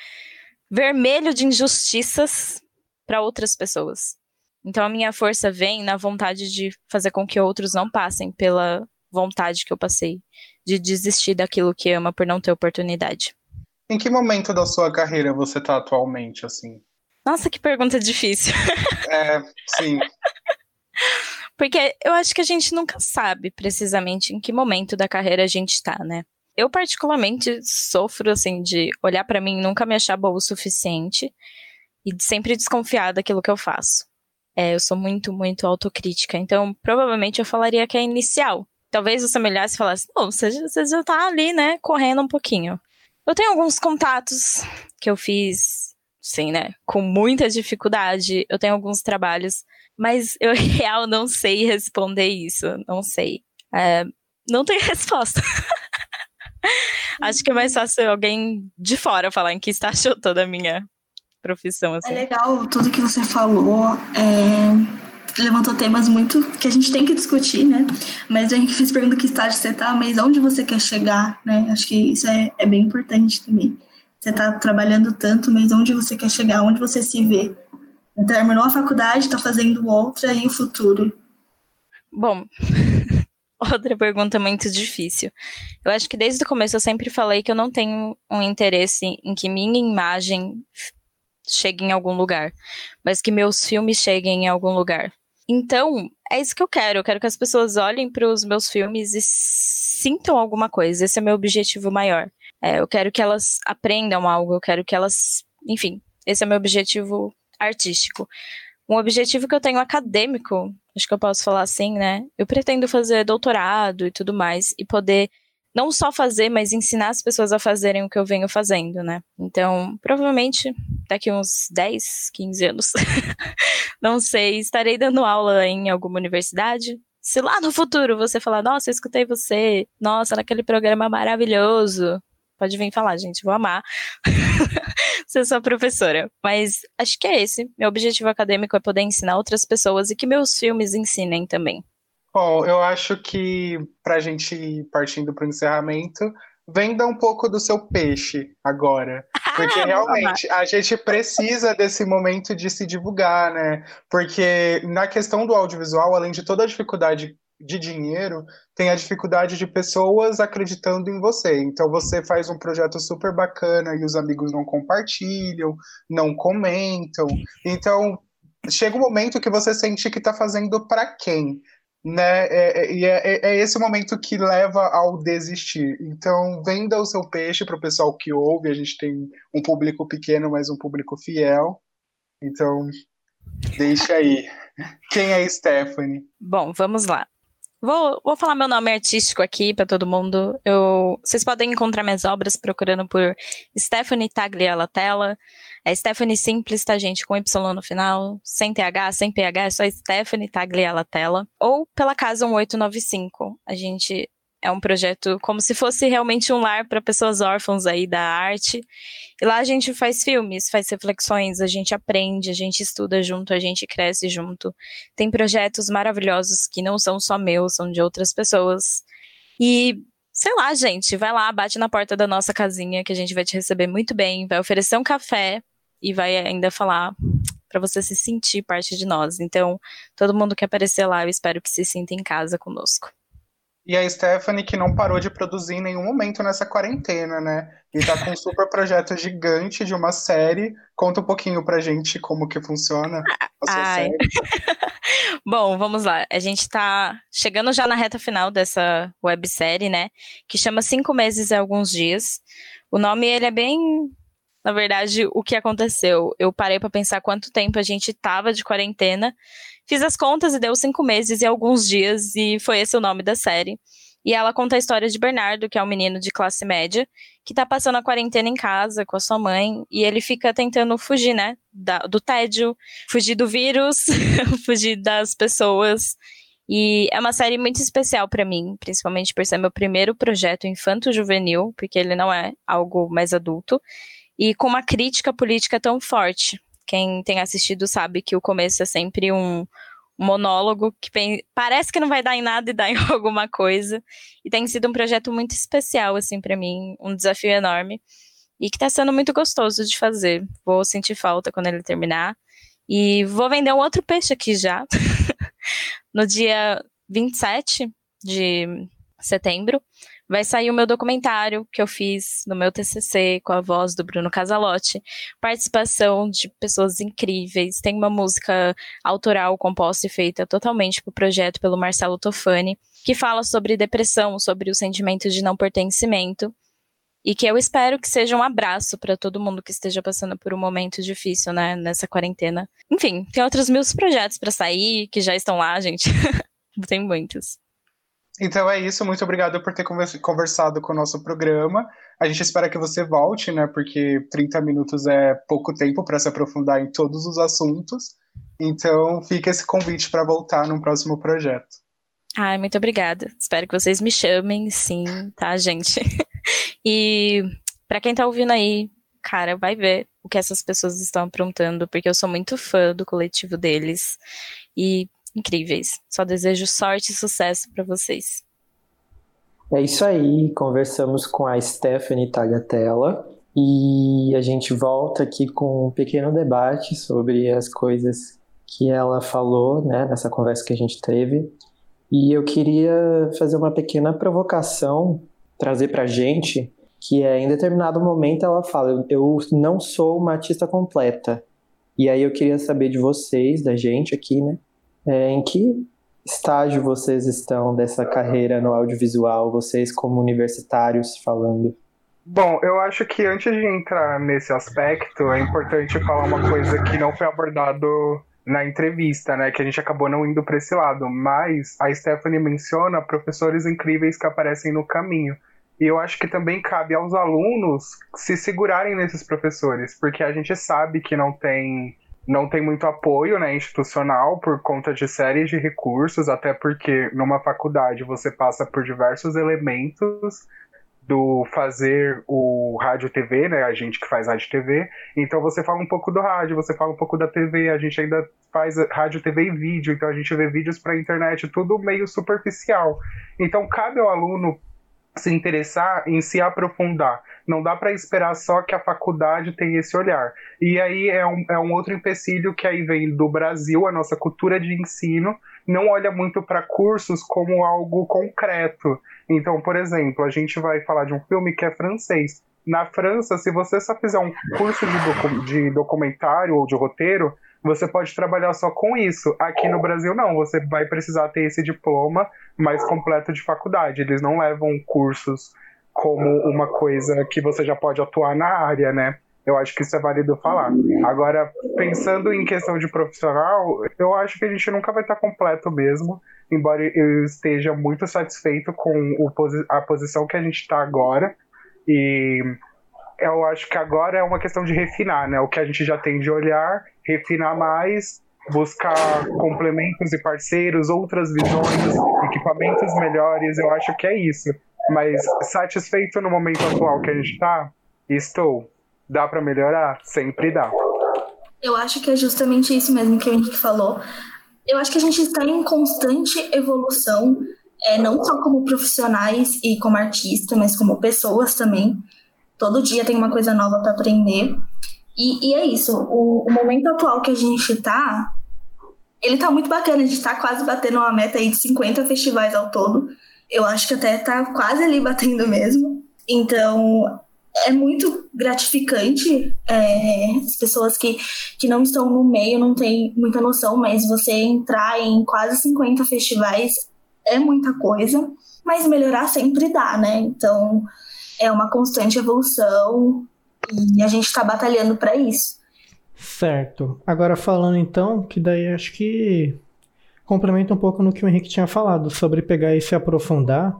Speaker 6: vermelho de injustiças para outras pessoas. Então a minha força vem na vontade de fazer com que outros não passem pela vontade que eu passei, de desistir daquilo que ama por não ter oportunidade.
Speaker 4: Em que momento da sua carreira você está atualmente, assim?
Speaker 6: Nossa, que pergunta difícil.
Speaker 4: É, sim.
Speaker 6: Porque eu acho que a gente nunca sabe precisamente em que momento da carreira a gente está, né? Eu, particularmente, sofro, assim, de olhar para mim e nunca me achar boa o suficiente e sempre desconfiar daquilo que eu faço. É, eu sou muito, muito autocrítica. Então, provavelmente eu falaria que é inicial. Talvez você me olhasse e falasse, não, você, você já tá ali, né, correndo um pouquinho. Eu tenho alguns contatos que eu fiz, sim, né, com muita dificuldade. Eu tenho alguns trabalhos, mas eu, real, não sei responder isso. Não sei. É, não tem resposta. Acho que é mais fácil alguém de fora falar em que está achou toda a minha profissão. Assim.
Speaker 5: É legal tudo que você falou. É, levantou temas muito que a gente tem que discutir, né? Mas a gente fez pergunta que estágio você tá, mas onde você quer chegar, né? Acho que isso é, é bem importante também. Você está trabalhando tanto, mas onde você quer chegar, onde você se vê. Terminou a faculdade, está fazendo outra e o futuro.
Speaker 6: Bom, Outra pergunta muito difícil. Eu acho que desde o começo eu sempre falei que eu não tenho um interesse em que minha imagem chegue em algum lugar, mas que meus filmes cheguem em algum lugar. Então, é isso que eu quero. Eu quero que as pessoas olhem para os meus filmes e sintam alguma coisa. Esse é meu objetivo maior. É, eu quero que elas aprendam algo, eu quero que elas. Enfim, esse é meu objetivo artístico. Um objetivo que eu tenho acadêmico acho que eu posso falar assim, né? Eu pretendo fazer doutorado e tudo mais e poder não só fazer, mas ensinar as pessoas a fazerem o que eu venho fazendo, né? Então, provavelmente daqui uns 10, 15 anos, não sei, estarei dando aula em alguma universidade. Se lá no futuro você falar, nossa, eu escutei você, nossa, naquele programa maravilhoso, pode vir falar, gente, vou amar. ser sua professora. Mas acho que é esse. Meu objetivo acadêmico é poder ensinar outras pessoas e que meus filmes ensinem também.
Speaker 4: Bom, eu acho que para a gente ir partindo para o encerramento, venda um pouco do seu peixe agora. Porque realmente a gente precisa desse momento de se divulgar, né? Porque na questão do audiovisual, além de toda a dificuldade de dinheiro, tem a dificuldade de pessoas acreditando em você. Então você faz um projeto super bacana e os amigos não compartilham, não comentam. Então chega um momento que você sente que está fazendo para quem? Né? É, é, e é, é, é, esse momento que leva ao desistir. Então, venda o seu peixe para o pessoal que ouve. A gente tem um público pequeno, mas um público fiel. Então, deixa aí. Quem é Stephanie?
Speaker 6: Bom, vamos lá. Vou, vou falar meu nome artístico aqui para todo mundo. Eu, vocês podem encontrar minhas obras procurando por Stephanie Tagliela Tela. É Stephanie simples, tá, gente? Com Y no final, sem TH, sem PH, é só Stephanie Tagliela Tela. Ou pela Casa 1895. A gente É um projeto como se fosse realmente um lar para pessoas órfãos aí da arte. E lá a gente faz filmes, faz reflexões, a gente aprende, a gente estuda junto, a gente cresce junto. Tem projetos maravilhosos que não são só meus, são de outras pessoas. E sei lá, gente, vai lá, bate na porta da nossa casinha que a gente vai te receber muito bem, vai oferecer um café e vai ainda falar para você se sentir parte de nós. Então, todo mundo que aparecer lá, eu espero que se sinta em casa conosco.
Speaker 4: E a Stephanie, que não parou de produzir em nenhum momento nessa quarentena, né? E tá com um super projeto gigante de uma série. Conta um pouquinho pra gente como que funciona a sua Ai. série.
Speaker 6: Bom, vamos lá. A gente tá chegando já na reta final dessa websérie, né? Que chama Cinco Meses e Alguns Dias. O nome, ele é bem na verdade, o que aconteceu. Eu parei para pensar quanto tempo a gente tava de quarentena, fiz as contas e deu cinco meses e alguns dias, e foi esse o nome da série. E ela conta a história de Bernardo, que é um menino de classe média, que tá passando a quarentena em casa com a sua mãe, e ele fica tentando fugir, né, da, do tédio, fugir do vírus, fugir das pessoas. E é uma série muito especial para mim, principalmente por ser meu primeiro projeto infanto-juvenil, porque ele não é algo mais adulto e com uma crítica política tão forte. Quem tem assistido sabe que o começo é sempre um monólogo que parece que não vai dar em nada e dá em alguma coisa. E tem sido um projeto muito especial, assim, para mim, um desafio enorme. E que tá sendo muito gostoso de fazer. Vou sentir falta quando ele terminar. E vou vender um outro peixe aqui já. no dia 27 de setembro vai sair o meu documentário que eu fiz no meu TCC com a voz do Bruno Casalotti, participação de pessoas incríveis, tem uma música autoral composta e feita totalmente para o projeto pelo Marcelo Tofani, que fala sobre depressão, sobre o sentimento de não pertencimento, e que eu espero que seja um abraço para todo mundo que esteja passando por um momento difícil, né, nessa quarentena. Enfim, tem outros mil projetos para sair que já estão lá, gente. tem muitos.
Speaker 4: Então é isso, muito obrigado por ter conversado com o nosso programa. A gente espera que você volte, né? Porque 30 minutos é pouco tempo para se aprofundar em todos os assuntos. Então fica esse convite para voltar num próximo projeto.
Speaker 6: Ai, muito obrigada. Espero que vocês me chamem, sim, tá, gente? e para quem tá ouvindo aí, cara, vai ver o que essas pessoas estão aprontando, porque eu sou muito fã do coletivo deles. E incríveis. Só desejo sorte e sucesso para vocês.
Speaker 3: É isso aí, conversamos com a Stephanie Tagatella e a gente volta aqui com um pequeno debate sobre as coisas que ela falou, né, nessa conversa que a gente teve. E eu queria fazer uma pequena provocação, trazer pra gente, que é em determinado momento ela fala: "Eu não sou uma artista completa". E aí eu queria saber de vocês, da gente aqui, né, é, em que estágio vocês estão dessa carreira no audiovisual, vocês como universitários falando?
Speaker 4: Bom, eu acho que antes de entrar nesse aspecto, é importante falar uma coisa que não foi abordado na entrevista, né? Que a gente acabou não indo para esse lado. Mas a Stephanie menciona professores incríveis que aparecem no caminho. E eu acho que também cabe aos alunos se segurarem nesses professores, porque a gente sabe que não tem não tem muito apoio né, institucional por conta de séries de recursos, até porque numa faculdade você passa por diversos elementos do fazer o rádio TV, né? A gente que faz rádio TV. Então você fala um pouco do rádio, você fala um pouco da TV, a gente ainda faz rádio TV e vídeo, então a gente vê vídeos para internet, tudo meio superficial. Então cabe ao aluno se interessar em se aprofundar. Não dá para esperar só que a faculdade tenha esse olhar. E aí é um, é um outro empecilho que aí vem do Brasil, a nossa cultura de ensino não olha muito para cursos como algo concreto. Então, por exemplo, a gente vai falar de um filme que é francês. Na França, se você só fizer um curso de, docu de documentário ou de roteiro, você pode trabalhar só com isso. Aqui no Brasil, não. Você vai precisar ter esse diploma mais completo de faculdade. Eles não levam cursos como uma coisa que você já pode atuar na área, né? Eu acho que isso é válido falar. Agora, pensando em questão de profissional, eu acho que a gente nunca vai estar completo mesmo, embora eu esteja muito satisfeito com a posição que a gente está agora. E eu acho que agora é uma questão de refinar, né? O que a gente já tem de olhar, refinar mais buscar complementos e parceiros, outras visões, equipamentos melhores, eu acho que é isso. Mas satisfeito no momento atual que a gente está? Estou. Dá para melhorar? Sempre dá.
Speaker 5: Eu acho que é justamente isso mesmo que o Henrique falou. Eu acho que a gente está em constante evolução, é, não só como profissionais e como artistas, mas como pessoas também. Todo dia tem uma coisa nova para aprender. E, e, é isso. O, o, momento atual que a gente está, ele tá muito bacana. A gente está quase batendo uma meta aí de 50 festivais ao todo. Eu acho que até tá quase ali batendo mesmo. Então, é muito gratificante. É, as pessoas que, que não estão no meio não têm muita noção, mas você entrar em quase 50 festivais é muita coisa, mas melhorar sempre dá, né? Então é uma constante evolução e a gente está batalhando para isso.
Speaker 2: Certo. Agora falando então, que daí acho que complementa um pouco no que o Henrique tinha falado sobre pegar e se aprofundar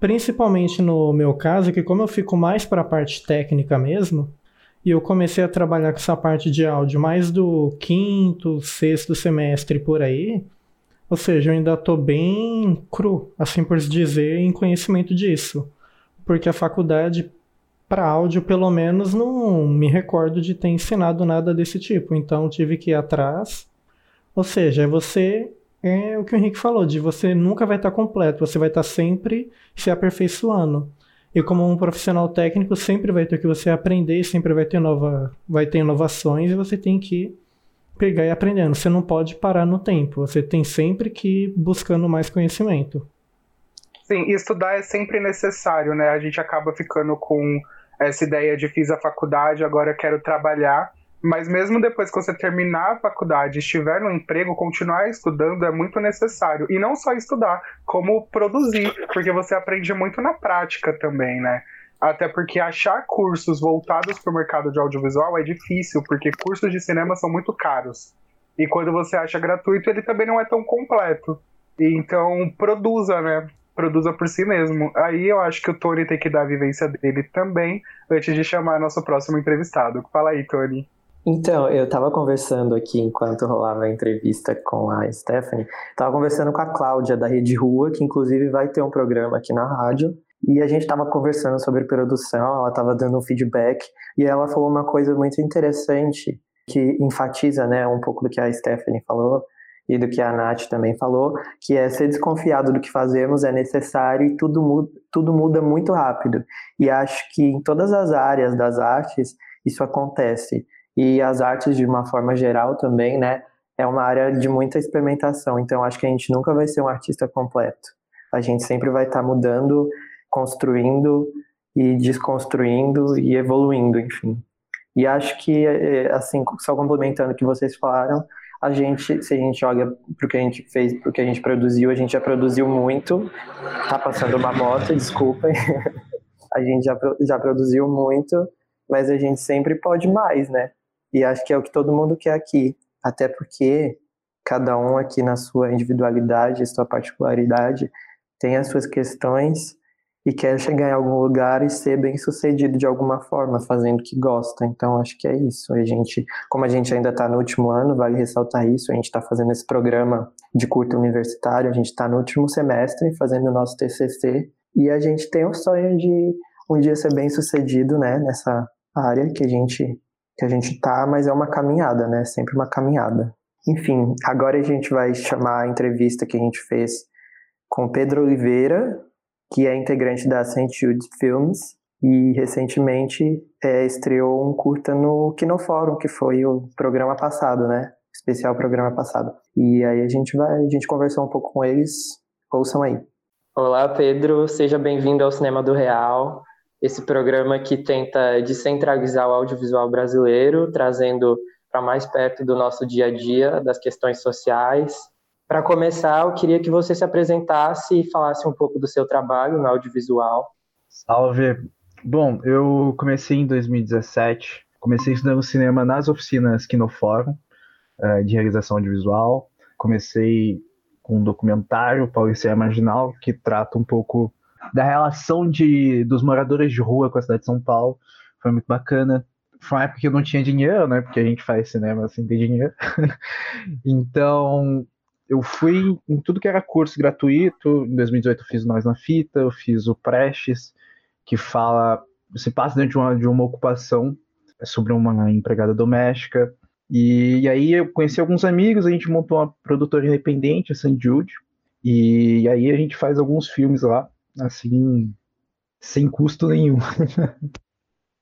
Speaker 2: Principalmente no meu caso, que como eu fico mais para a parte técnica mesmo, e eu comecei a trabalhar com essa parte de áudio mais do quinto, sexto semestre por aí, ou seja, eu ainda estou bem cru, assim por dizer, em conhecimento disso. Porque a faculdade para áudio, pelo menos, não me recordo de ter ensinado nada desse tipo. Então tive que ir atrás. Ou seja, você é o que o Henrique falou, de você nunca vai estar completo, você vai estar sempre se aperfeiçoando. E como um profissional técnico, sempre vai ter que você aprender, sempre vai ter nova, vai ter inovações e você tem que pegar e aprendendo. Você não pode parar no tempo, você tem sempre que ir buscando mais conhecimento.
Speaker 4: Sim, estudar é sempre necessário, né? A gente acaba ficando com essa ideia de fiz a faculdade, agora quero trabalhar. Mas mesmo depois que você terminar a faculdade, estiver no emprego, continuar estudando é muito necessário. E não só estudar, como produzir, porque você aprende muito na prática também, né? Até porque achar cursos voltados para o mercado de audiovisual é difícil, porque cursos de cinema são muito caros. E quando você acha gratuito, ele também não é tão completo. Então, produza, né? Produza por si mesmo. Aí eu acho que o Tony tem que dar a vivência dele também, antes de chamar nosso próximo entrevistado. Fala aí, Tony.
Speaker 3: Então, eu estava conversando aqui enquanto rolava a entrevista com a Stephanie, estava conversando com a Cláudia da Rede Rua, que inclusive vai ter um programa aqui na rádio, e a gente estava conversando sobre produção, ela estava dando um feedback, e ela falou uma coisa muito interessante, que enfatiza né, um pouco do que a Stephanie falou, e do que a Nath também falou, que é ser desconfiado do que fazemos é necessário e tudo muda, tudo muda muito rápido. E acho que em todas as áreas das artes isso acontece e as artes de uma forma geral também, né? É uma área de muita experimentação, então acho que a gente nunca vai ser um artista completo. A gente sempre vai estar tá mudando, construindo e desconstruindo e evoluindo, enfim. E acho que, é, assim, só complementando o que vocês falaram, a gente, se a gente olha para o que a gente fez, para o que a gente produziu, a gente já produziu muito. Tá passando uma moto, desculpem. a gente já, já produziu muito, mas a gente sempre pode mais, né? E acho que é o que todo mundo quer aqui, até porque cada um aqui na sua individualidade, sua particularidade, tem as suas questões e quer chegar em algum lugar e ser bem sucedido de alguma forma, fazendo o que gosta. Então acho que é isso. A gente, como a gente ainda está no último ano, vale ressaltar isso. A gente está fazendo esse programa de curta universitário. A gente está no último semestre fazendo o nosso TCC e a gente tem o sonho de um dia ser bem sucedido, né, nessa área que a gente que a gente tá, mas é uma caminhada, né? Sempre uma caminhada. Enfim, agora a gente vai chamar a entrevista que a gente fez com Pedro Oliveira, que é integrante da. Jude Films e recentemente é, estreou um curta no Fórum, que foi o programa passado, né? Especial programa passado. E aí a gente vai, a gente conversou um pouco com eles. Ouçam aí.
Speaker 7: Olá, Pedro, seja bem-vindo ao Cinema do Real esse programa que tenta descentralizar o audiovisual brasileiro, trazendo para mais perto do nosso dia a dia, das questões sociais. Para começar, eu queria que você se apresentasse e falasse um pouco do seu trabalho no audiovisual.
Speaker 8: Salve! Bom, eu comecei em 2017, comecei estudando cinema nas oficinas Kinofórum, eh, de realização audiovisual. Comecei com um documentário, Paulicéia Marginal, que trata um pouco da relação de, dos moradores de rua com a cidade de São Paulo. Foi muito bacana. foi uma época que eu não tinha dinheiro, né? Porque a gente faz cinema sem ter dinheiro. então, eu fui em tudo que era curso gratuito. Em 2018 eu fiz Nós na Fita, eu fiz o Prestes, que fala, se passa dentro de uma, de uma ocupação é sobre uma empregada doméstica. E, e, aí eu conheci alguns amigos, a gente montou uma produtora independente, a St. Jude, e, e aí a gente faz alguns filmes lá, assim, sem custo nenhum.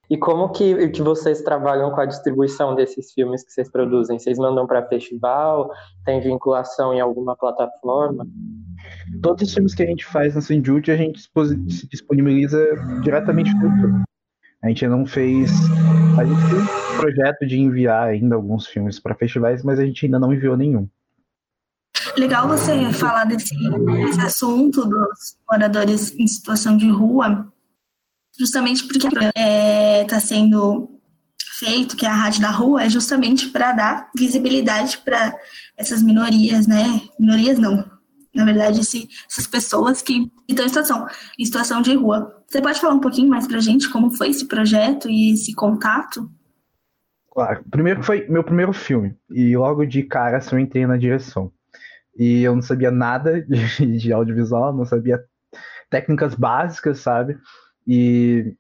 Speaker 3: E como que, que vocês trabalham com a distribuição desses filmes que vocês produzem? Vocês mandam para festival? Tem vinculação em alguma plataforma?
Speaker 8: Todos os filmes que a gente faz na St. Jude, a gente se disponibiliza diretamente no YouTube. A gente não fez. A gente tem um projeto de enviar ainda alguns filmes para festivais, mas a gente ainda não enviou nenhum.
Speaker 5: Legal você falar desse, desse assunto dos moradores em situação de rua, justamente porque está é, tá sendo feito, que é a Rádio da Rua, é justamente para dar visibilidade para essas minorias, né? Minorias não. Na verdade, esse, essas pessoas que estão em situação, em situação de rua. Você pode falar um pouquinho mais para a gente como foi esse projeto e esse contato?
Speaker 8: Claro. Primeiro foi meu primeiro filme. E logo de cara assim, eu entrei na direção. E eu não sabia nada de, de audiovisual, não sabia técnicas básicas, sabe? E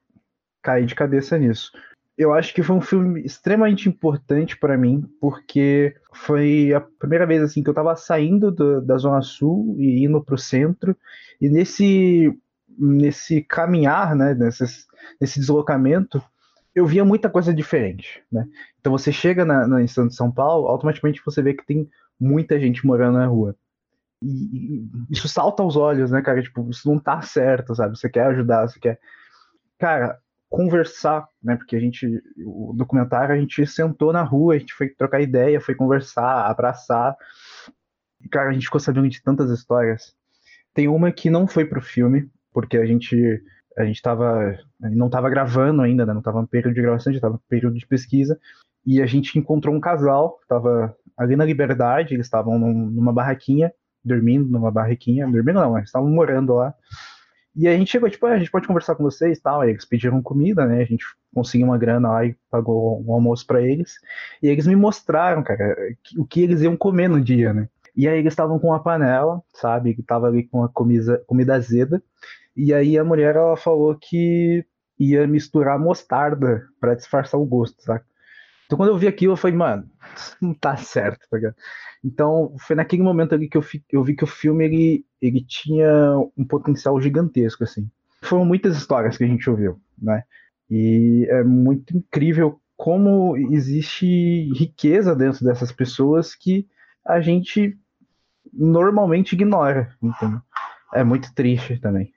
Speaker 8: caí de cabeça nisso. Eu acho que foi um filme extremamente importante para mim, porque foi a primeira vez assim que eu estava saindo do, da Zona Sul e indo para o centro, e nesse, nesse caminhar, né, nesse, nesse deslocamento, eu via muita coisa diferente. Né? Então você chega na, na de São Paulo, automaticamente você vê que tem muita gente morando na rua. E, e, isso salta aos olhos, né, cara? Tipo, isso não tá certo, sabe? Você quer ajudar, você quer. Cara, conversar, né? Porque a gente, o documentário, a gente sentou na rua, a gente foi trocar ideia, foi conversar, abraçar. E, cara, a gente ficou sabendo de tantas histórias. Tem uma que não foi pro filme, porque a gente a gente tava, não estava gravando ainda, né? não estava no período de gravação, a gente estava no período de pesquisa, e a gente encontrou um casal, estava ali na Liberdade, eles estavam numa barraquinha, dormindo numa barraquinha, dormindo não, eles estavam morando lá, e a gente chegou, tipo, ah, a gente pode conversar com vocês tal. Aí eles pediram comida, né? A gente conseguiu uma grana lá e pagou um almoço para eles. E eles me mostraram, cara, o que eles iam comer no dia, né? E aí eles estavam com uma panela, sabe? Que tava ali com a comida, comida azeda. E aí a mulher, ela falou que ia misturar mostarda para disfarçar o gosto, sabe? Então quando eu vi aquilo, eu falei, mano, não tá certo, tá ligado? Então, foi naquele momento ali que eu, eu vi que o filme ele, ele tinha um potencial gigantesco, assim. Foram muitas histórias que a gente ouviu, né? E é muito incrível como existe riqueza dentro dessas pessoas que a gente normalmente ignora, entendeu? É muito triste também.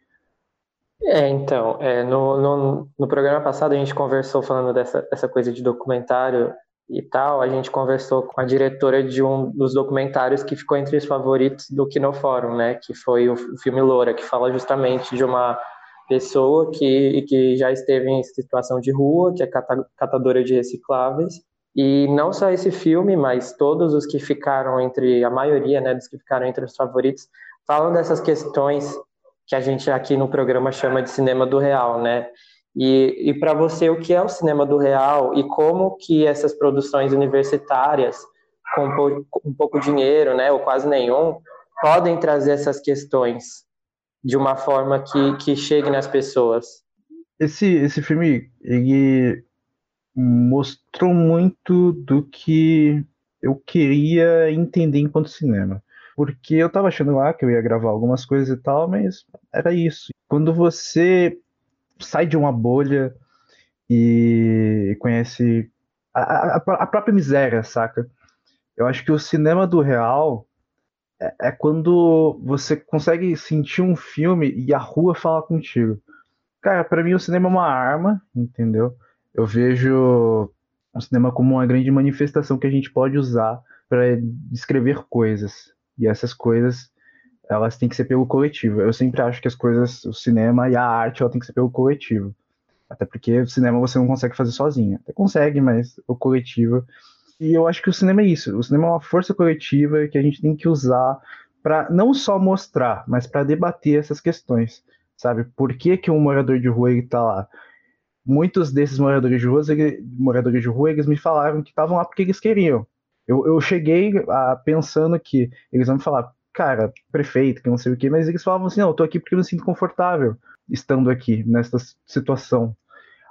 Speaker 3: É, então, é, no, no, no programa passado a gente conversou falando dessa, dessa coisa de documentário e tal, a gente conversou com a diretora de um dos documentários que ficou entre os favoritos do Kinofórum, né? Que foi o filme Loura, que fala justamente de uma pessoa que, que já esteve em situação de rua, que é catadora de recicláveis. E não só esse filme, mas todos os que ficaram entre, a maioria né, dos que ficaram entre os favoritos, falam dessas questões que a gente aqui no programa chama de cinema do real, né? E, e para você, o que é o cinema do real e como que essas produções universitárias, com um pouco dinheiro, né, ou quase nenhum, podem trazer essas questões de uma forma que, que chegue nas pessoas?
Speaker 8: Esse, esse filme, ele mostrou muito do que eu queria entender enquanto cinema. Porque eu tava achando lá que eu ia gravar algumas coisas e tal, mas era isso. Quando você sai de uma bolha e conhece a, a, a própria miséria, saca? Eu acho que o cinema do real é, é, quando você consegue sentir um filme e a rua fala contigo. Cara, para mim o cinema é uma arma, entendeu? Eu vejo o cinema como uma grande manifestação que a gente pode usar para descrever coisas. E essas coisas elas têm que ser pelo coletivo. Eu sempre acho que as coisas, o cinema e a arte, ela tem que ser pelo coletivo. Até porque o cinema você não consegue fazer sozinho. Até consegue, mas o coletivo. E eu acho que o cinema é isso. O cinema é uma força coletiva que a gente tem que usar para não só mostrar, mas para debater essas questões, sabe? Por que, que um morador de rua ele tá lá? muitos desses moradores de rua, moradores de rua, eles me falaram que estavam lá porque eles queriam. Eu, eu cheguei a, pensando que eles vão me falar, cara, prefeito, que não sei o quê, mas eles falavam assim, não, eu tô aqui porque eu me sinto confortável estando aqui, nessa situação.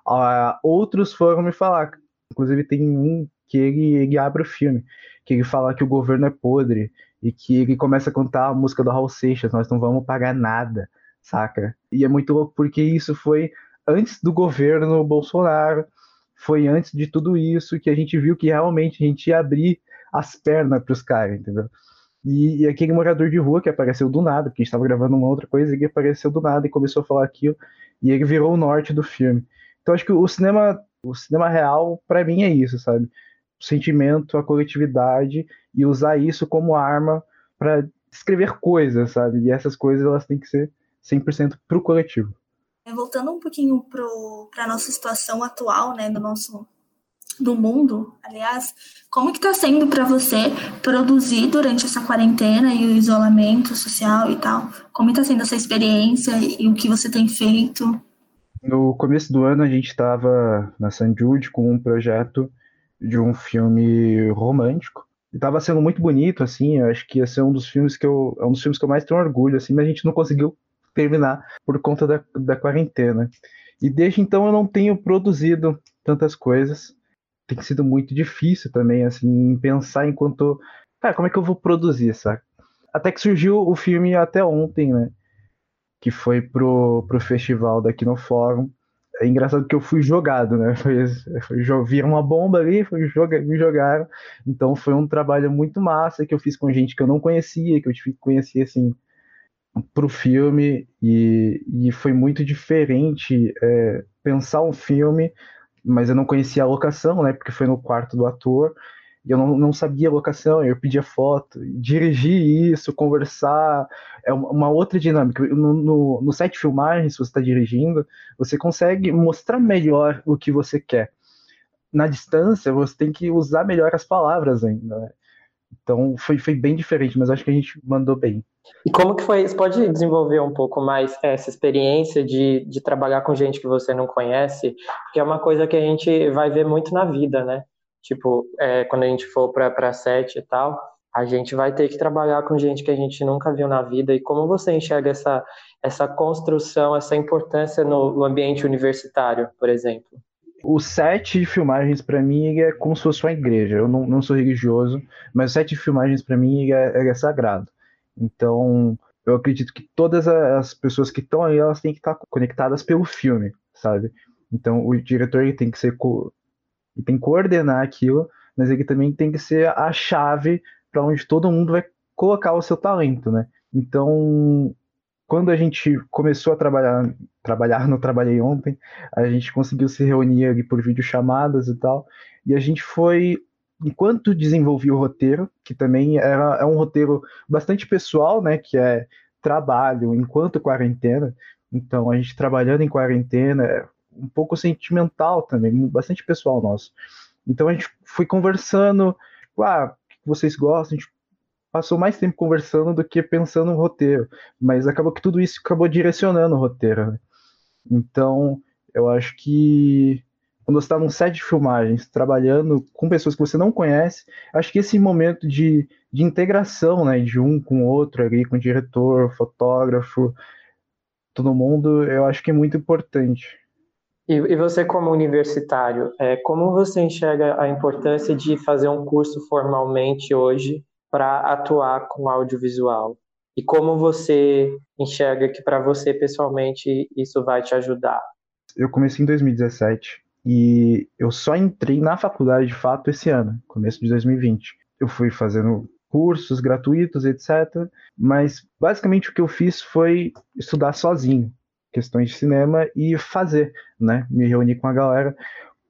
Speaker 8: Uh, outros foram me falar, inclusive tem um que ele, ele abre o filme, que ele fala que o governo é podre, e que ele começa a cantar a música do Raul Seixas, nós não vamos pagar nada, saca? E é muito louco porque isso foi antes do governo Bolsonaro, foi antes de tudo isso que a gente viu que realmente a gente ia abrir as pernas para os caras, entendeu? E, e, aquele morador de rua que apareceu do nada, porque a gente estava gravando uma outra coisa, ele apareceu do nada e começou a falar aquilo, e ele virou o norte do filme. Então acho que o cinema, o cinema real, para mim, é isso, sabe? O sentimento, a coletividade e usar isso como arma para escrever coisas, sabe? E essas coisas elas têm que ser 100% pro coletivo.
Speaker 5: É, voltando um pouquinho para a nossa situação atual, né, do nosso do mundo, aliás, como que está sendo para você produzir durante essa quarentena e o isolamento social e tal? Como está sendo essa experiência e o que você tem feito?
Speaker 8: No começo do ano a gente estava na San Jude com um projeto de um filme romântico. Estava sendo muito bonito, assim, acho que ia ser um dos filmes que eu, é um dos filmes que eu mais tenho orgulho, assim, mas a gente não conseguiu terminar por conta da, da quarentena. E desde então eu não tenho produzido tantas coisas. Tem sido muito difícil também, assim, pensar enquanto. Cara, como é que eu vou produzir, sabe? Até que surgiu o filme até ontem, né? Que foi pro, pro festival daqui no Fórum. É engraçado que eu fui jogado, né? Foi, foi vir uma bomba ali, foi me jogaram. Então foi um trabalho muito massa que eu fiz com gente que eu não conhecia, que eu conhecer assim para o filme e, e foi muito diferente é, pensar um filme, mas eu não conhecia a locação, né? Porque foi no quarto do ator e eu não, não sabia a locação, eu pedia foto, dirigir isso, conversar, é uma outra dinâmica. No, no, no set filmagem, se você está dirigindo, você consegue mostrar melhor o que você quer. Na distância, você tem que usar melhor as palavras ainda. Né? Então foi, foi bem diferente, mas acho que a gente mandou bem.
Speaker 7: E como que foi? Você pode desenvolver um pouco mais essa experiência de, de trabalhar com gente que você não conhece? Porque é uma coisa que a gente vai ver muito na vida, né? Tipo, é, quando a gente for para sete e tal, a gente vai ter que trabalhar com gente que a gente nunca viu na vida. E como você enxerga essa, essa construção, essa importância no, no ambiente universitário, por exemplo?
Speaker 8: O set de filmagens para mim é como se fosse uma igreja. Eu não, não sou religioso, mas o set de filmagens para mim é, é, sagrado. Então, eu acredito que todas as pessoas que estão aí, elas têm que estar conectadas pelo filme, sabe? Então, o diretor ele tem que ser ele tem que coordenar aquilo, mas ele também tem que ser a chave para onde todo mundo vai colocar o seu talento, né? Então, quando a gente começou a trabalhar, trabalhar, não trabalhei ontem, a gente conseguiu se reunir ali por videochamadas e tal, e a gente foi, enquanto desenvolvia o roteiro, que também era, é um roteiro bastante pessoal, né, que é trabalho enquanto quarentena, então a gente trabalhando em quarentena, é um pouco sentimental também, bastante pessoal nosso. Então a gente foi conversando, ah, o que vocês gostam, a gente passou mais tempo conversando do que pensando no roteiro. Mas acabou que tudo isso acabou direcionando o roteiro. Né? Então, eu acho que quando você está num set de filmagens, trabalhando com pessoas que você não conhece, acho que esse momento de, de integração, né, de um com o outro ali, com o diretor, fotógrafo, todo mundo, eu acho que é muito importante.
Speaker 7: E, e você, como universitário, é, como você enxerga a importância de fazer um curso formalmente hoje para atuar com audiovisual? E como você enxerga que para você pessoalmente isso vai te ajudar?
Speaker 8: Eu comecei em 2017 e eu só entrei na faculdade de fato esse ano, começo de 2020. Eu fui fazendo cursos gratuitos, etc. Mas basicamente o que eu fiz foi estudar sozinho questões de cinema e fazer, né? Me reunir com a galera,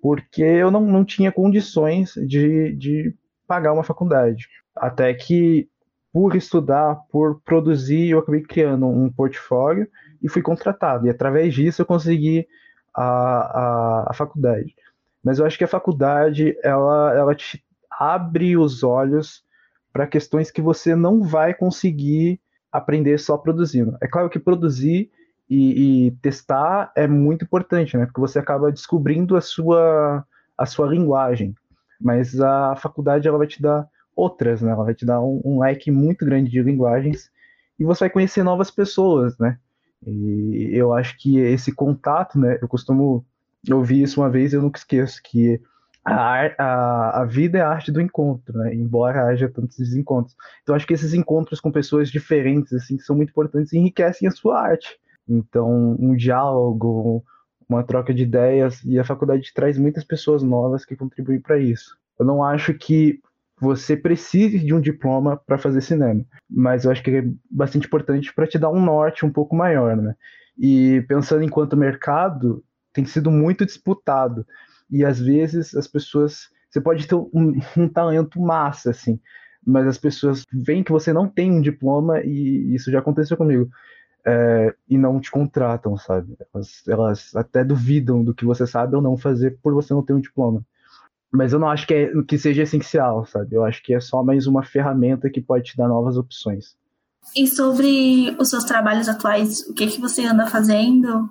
Speaker 8: porque eu não, não tinha condições de, de pagar uma faculdade. Até que, por estudar, por produzir, eu acabei criando um portfólio e fui contratado. E através disso eu consegui a, a, a faculdade. Mas eu acho que a faculdade, ela, ela te abre os olhos para questões que você não vai conseguir aprender só produzindo. É claro que produzir E, e, testar é muito importante, né? Porque você acaba descobrindo a sua, a sua linguagem. Mas a faculdade ela vai te dar outras, né? Ela vai te dar um, um leque muito grande de linguagens e você vai conhecer novas pessoas, né? E eu acho que esse contato, né? Eu costumo ouvir isso uma vez e eu nunca esqueço que a, a, a vida é a arte do encontro, né? Embora haja tantos desencontros. Então acho que esses encontros com pessoas diferentes, assim, são muito importantes, enriquecem a sua arte. Então, um diálogo, uma troca de ideias, e a faculdade traz muitas pessoas novas que contribuem para isso. Eu não acho que você precise de um diploma para fazer cinema, mas eu acho que é bastante importante para te dar um norte um pouco maior, né? E pensando enquanto mercado, tem sido muito disputado e às vezes as pessoas, você pode ter um, um talento massa assim, mas as pessoas veem que você não tem um diploma e isso já aconteceu comigo. É, e não te contratam, sabe? Elas, elas até duvidam do que você sabe ou não fazer por você não ter um diploma. Mas eu não acho que, é, que seja essencial, sabe? Eu acho que é só mais uma ferramenta que pode te dar novas opções.
Speaker 5: E sobre os seus trabalhos atuais, o que, que você anda fazendo?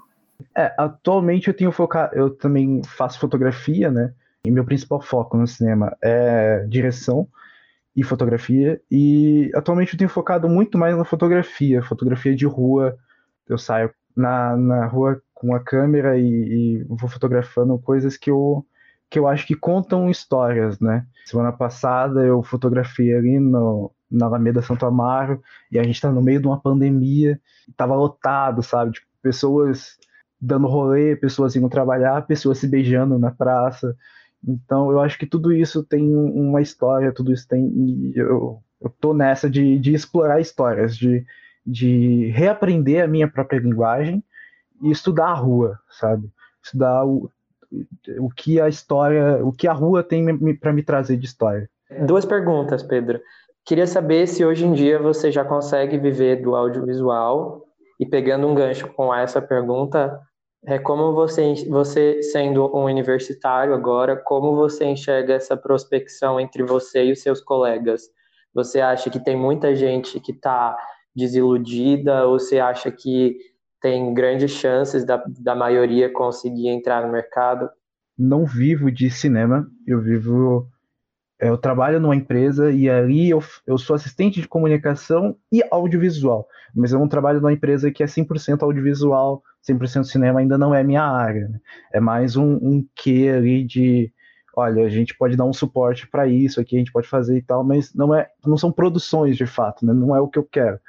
Speaker 8: É, atualmente eu tenho focado, eu também faço fotografia, né? E meu principal foco no cinema é direção e fotografia. E atualmente eu tenho focado muito mais na fotografia, fotografia de rua. Eu saio na, na rua com a câmera e, e vou fotografando coisas que eu que eu acho que contam histórias, né? Semana passada eu fotografei ali no, na Alameda Santo Amaro e a gente tá no meio de uma pandemia, tava lotado, sabe? Tipo, pessoas dando rolê, pessoas indo trabalhar, pessoas se beijando na praça. Então eu acho que tudo isso tem uma história, tudo isso tem. E eu, eu tô nessa de, de explorar histórias, de, de reaprender a minha própria linguagem e estudar a rua, sabe? Estudar o, o que a história, o que a rua tem para me trazer de história.
Speaker 3: Duas perguntas, Pedro. Queria saber se hoje em dia você já consegue viver do audiovisual e pegando um gancho com essa pergunta, é como você, você sendo um universitário agora, como você enxerga essa prospecção entre você e os seus colegas? Você acha que tem muita gente que está desiludida ou você acha que tem grandes chances da, da maioria conseguir entrar no mercado?
Speaker 8: Não vivo de cinema, eu vivo. Eu trabalho numa empresa e ali eu, eu sou assistente de comunicação e audiovisual, mas eu não trabalho numa empresa que é 100% audiovisual, 100% cinema, ainda não é minha área. Né? É mais um, um quê ali de, olha, a gente pode dar um suporte para isso aqui, a gente pode fazer e tal, mas não é, não são produções de fato, né? não é o que eu quero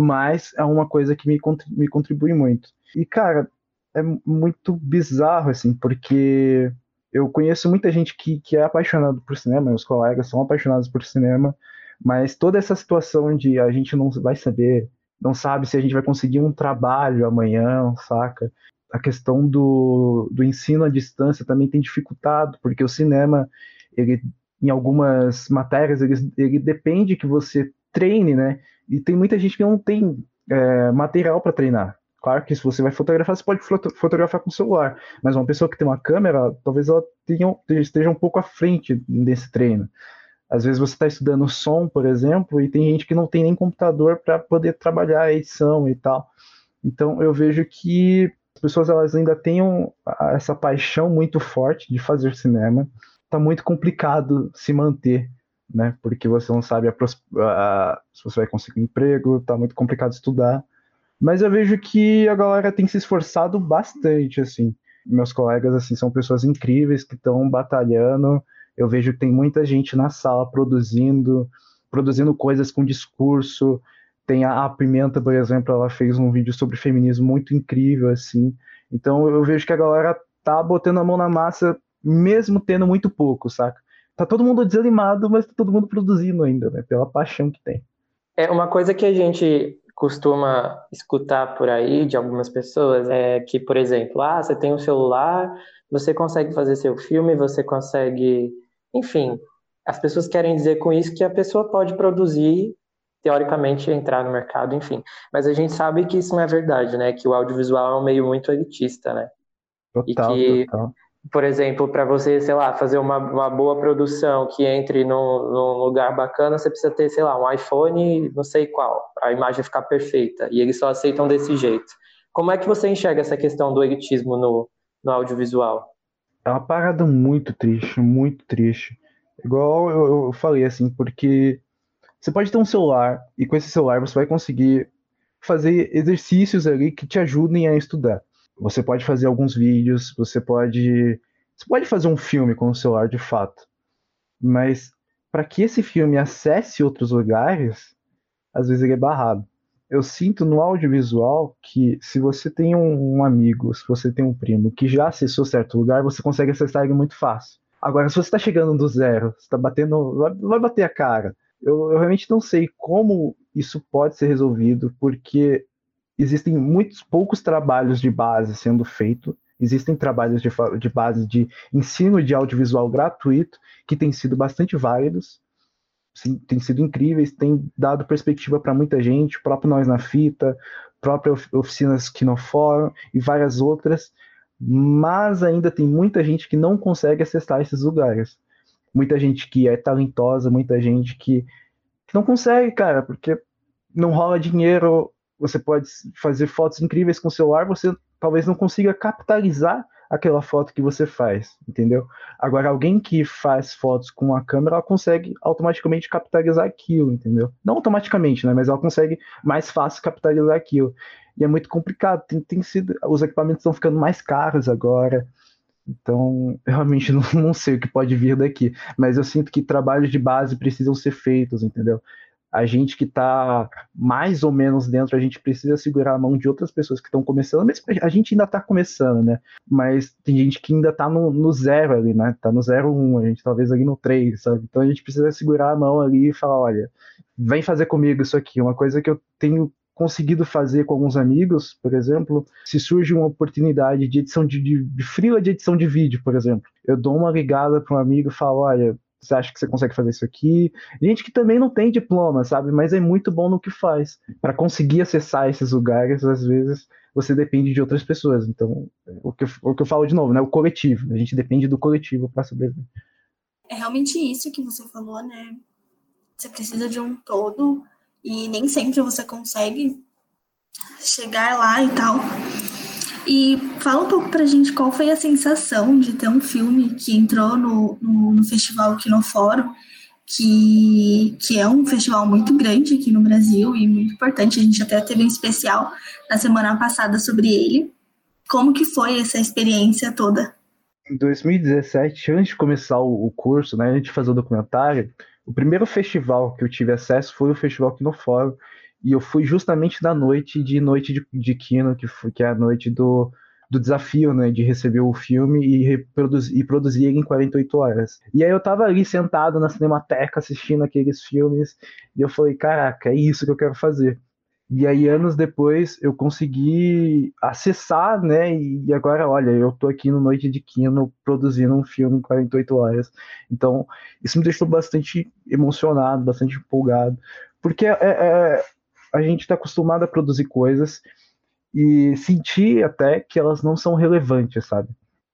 Speaker 8: mas é uma coisa que me, me contribui muito. E, cara, é muito bizarro, assim, porque eu conheço muita gente que, que é apaixonado por cinema, meus colegas são apaixonados por cinema, mas toda essa situação de a gente não vai saber, não sabe se a gente vai conseguir um trabalho amanhã, saca? A questão do, do ensino à distância também tem dificultado, porque o cinema, ele, em algumas matérias, ele, ele depende que você treine, né? E tem muita gente que não tem é, material para treinar. Claro que se você vai fotografar, você pode fotografar com o celular, mas uma pessoa que tem uma câmera, talvez ela tenha, esteja um pouco à frente desse treino. Às vezes você está estudando som, por exemplo, e tem gente que não tem nem computador para poder trabalhar a edição e tal. Então eu vejo que as pessoas elas ainda têm essa paixão muito forte de fazer cinema. Está muito complicado se manter né? Porque você não sabe a, a, se você vai conseguir um emprego, tá muito complicado estudar. Mas eu vejo que a galera tem se esforçado bastante, assim. Meus colegas, assim, são pessoas incríveis que estão batalhando. Eu vejo que tem muita gente na sala produzindo, produzindo coisas com discurso. Tem a, Pimenta, por exemplo, ela fez um vídeo sobre feminismo muito incrível, assim. Então eu vejo que a galera tá botando a mão na massa, mesmo tendo muito pouco, saca? Tá todo mundo desanimado, mas tá todo mundo produzindo ainda, né? Pela paixão que tem.
Speaker 3: É uma coisa que a gente costuma escutar por aí de algumas pessoas é que, por exemplo, ah, você tem um celular, você consegue fazer seu filme, você consegue, enfim, as pessoas querem dizer com isso que a pessoa pode produzir teoricamente entrar no mercado, enfim. Mas a gente sabe que isso não é verdade, né? Que o audiovisual é um meio muito elitista, né?
Speaker 8: Total, e que total
Speaker 3: por exemplo, para você, sei lá, fazer uma, uma boa produção que entre num, num, lugar bacana, você precisa ter, sei lá, um iPhone, não sei qual, a imagem ficar perfeita. E eles só aceitam desse jeito.
Speaker 7: Como é que você enxerga essa questão do elitismo no, no audiovisual?
Speaker 8: É uma parada muito triste, muito triste. Igual eu, eu falei, assim, porque você pode ter um celular e com esse celular você vai conseguir fazer exercícios ali que te ajudem a estudar. Você pode fazer alguns vídeos, você pode você pode fazer um filme com o celular de fato. Mas para que esse filme acesse outros lugares, às vezes ele é barrado. Eu sinto no audiovisual que se você tem um, um amigo, se você tem um primo que já acessou certo lugar, você consegue acessar ele muito fácil. Agora, se você está chegando do zero, você está batendo, vai, vai bater a cara. Eu, eu realmente não sei como isso pode ser resolvido, porque existem muitos poucos trabalhos de base sendo feito. Existem trabalhos de, de base de ensino de audiovisual gratuito que têm sido bastante válidos, têm sido incríveis, têm dado perspectiva para muita gente, próprio Nós na Fita, própria Oficinas Quinoforum e várias outras, mas ainda tem muita gente que não consegue acessar esses lugares. Muita gente que é talentosa, muita gente que, que não consegue, cara, porque não rola dinheiro, você pode fazer fotos incríveis com o celular, você talvez não consiga capitalizar aquela foto que você faz, entendeu? Agora, alguém que faz fotos com a câmera, ela consegue automaticamente capitalizar aquilo, entendeu? Não automaticamente, né? Mas ela consegue mais fácil capitalizar aquilo. E é muito complicado. Tem, tem sido, os equipamentos estão ficando mais caros agora. Então, realmente não, não sei o que pode vir daqui. Mas eu sinto que trabalhos de base precisam ser feitos, entendeu? A gente que está mais ou menos dentro, a gente precisa segurar a mão de outras pessoas que estão começando, a gente ainda está começando, né? Mas tem gente que ainda está no, no, zero ali, né? Está no zero um, a gente talvez ali no três, sabe? Então a gente precisa segurar a mão ali e falar, olha, vem fazer comigo isso aqui. Uma coisa que eu tenho conseguido fazer com alguns amigos, por exemplo, se surge uma oportunidade de edição de, de, de freela de edição de vídeo, por exemplo, eu dou uma ligada para um amigo e falo, olha, você acha que você consegue fazer isso aqui? Gente que também não tem diploma, sabe? Mas é muito bom no que faz. Para conseguir acessar esses lugares, às vezes você depende de outras pessoas. Então, o que, eu, o que eu falo de novo, né? O coletivo. A gente depende do coletivo para sobreviver.
Speaker 5: É realmente isso que você falou, né? Você precisa de um todo e nem sempre você consegue chegar lá e tal. E fala um pouco pra gente qual foi a sensação de ter um filme que entrou no, no, no Festival Fórum, que, que é um festival muito grande aqui no Brasil e muito importante. A gente até teve um especial na semana passada sobre ele. Como que foi essa experiência toda?
Speaker 8: Em 2017, antes de começar o, curso, né, antes de fazer o documentário, o primeiro festival que eu tive acesso foi o Festival Fórum. E eu fui justamente na noite de Noite de, de Kino, que, foi, que é a noite do, do desafio, né, de receber o filme e, reproduzir, e produzir ele em 48 horas. E aí eu tava ali sentado na Cinemateca assistindo aqueles filmes, e eu falei, caraca, é isso que eu quero fazer. E aí, anos depois, eu consegui acessar, né? E agora, olha, eu tô aqui no Noite de Kino produzindo um filme em 48 horas. Então, isso me deixou bastante emocionado, bastante empolgado. Porque é, é, a gente está acostumado a produzir coisas e sentir até que elas não são relevantes, sabe?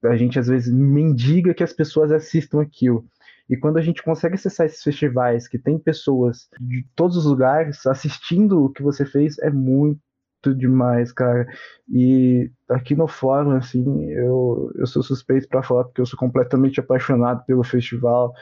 Speaker 8: A gente às vezes mendiga que as pessoas assistam aquilo. E quando a gente consegue acessar esses festivais que tem pessoas de todos os lugares assistindo o que você fez, é muito demais, cara. E aqui no fórum, assim, eu, eu sou suspeito para falar porque eu sou completamente apaixonado pelo festival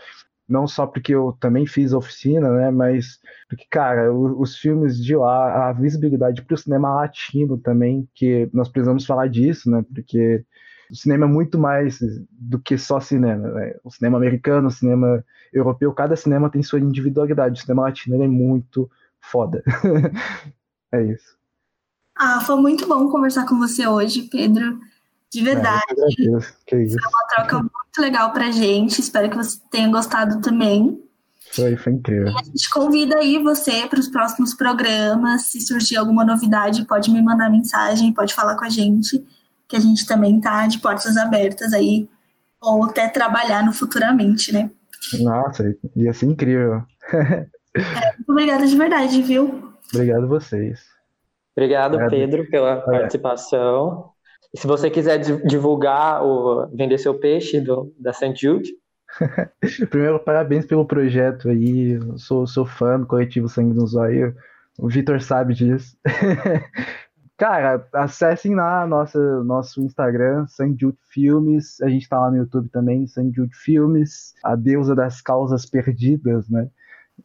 Speaker 8: não só porque eu também fiz oficina, né, mas porque, cara, os, os filmes de lá, a visibilidade para o cinema latino também, que nós precisamos falar disso, né, porque o cinema é muito mais do que só cinema, né? o cinema americano, o cinema europeu, cada cinema tem sua individualidade, o cinema latino é muito foda. é isso.
Speaker 5: Ah, foi muito bom conversar com você hoje, Pedro. De verdade. É, isso. Foi uma troca muito legal pra gente. Espero que você tenha gostado também.
Speaker 8: Foi, foi incrível.
Speaker 5: E a gente convida aí você para os próximos programas. Se surgir alguma novidade, pode me mandar mensagem, pode falar com a gente, que a gente também tá de portas abertas aí, ou até trabalhar no futuramente, né?
Speaker 8: Nossa, ia ser incrível.
Speaker 5: é, muito obrigada de verdade, viu?
Speaker 8: Obrigado a vocês.
Speaker 7: Obrigado, Pedro, pela participação. E se você quiser divulgar ou vender seu peixe do, da St. Jude.
Speaker 8: Primeiro, parabéns pelo projeto aí. sou, sou fã do coletivo Sangue no Zóio. O Vitor sabe disso. Cara, acessem lá nossa, nosso Instagram, Sanjude Filmes. A gente tá lá no YouTube também, Sanjude Filmes, a deusa das causas perdidas, né?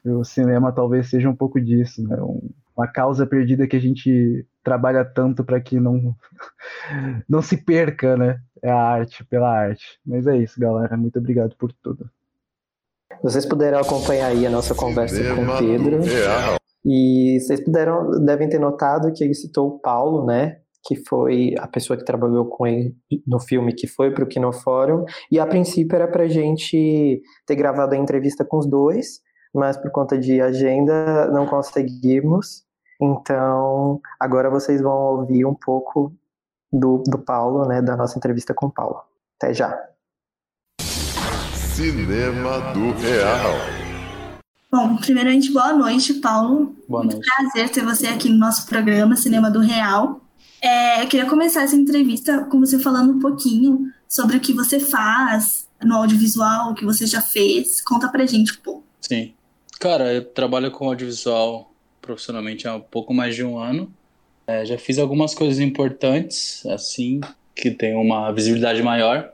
Speaker 8: O cinema talvez seja um pouco disso, né? Um, uma causa perdida que a gente trabalha tanto para que não não se perca, né? É a arte pela arte. Mas é isso, galera. Muito obrigado por tudo.
Speaker 3: Vocês puderam acompanhar aí a nossa conversa Cinema com o Pedro. E vocês puderam, devem ter notado que ele citou o Paulo, né? Que foi a pessoa que trabalhou com ele no filme, que foi para o Kinofórum. E a princípio era para gente ter gravado a entrevista com os dois, mas por conta de agenda não conseguimos. Então, agora vocês vão ouvir um pouco do, do Paulo, né, da nossa entrevista com o Paulo. Até já.
Speaker 1: Cinema do Real.
Speaker 5: Bom, primeiramente, boa noite, Paulo.
Speaker 7: Boa
Speaker 5: Muito
Speaker 7: noite.
Speaker 5: prazer ter você aqui no nosso programa Cinema do Real. É, eu queria começar essa entrevista com você falando um pouquinho sobre o que você faz no audiovisual, o que você já fez. Conta pra gente um pouco.
Speaker 9: Sim. Cara, eu trabalho com audiovisual profissionalmente há um pouco mais de um ano. É, já fiz algumas coisas importantes, assim, que tem uma visibilidade maior.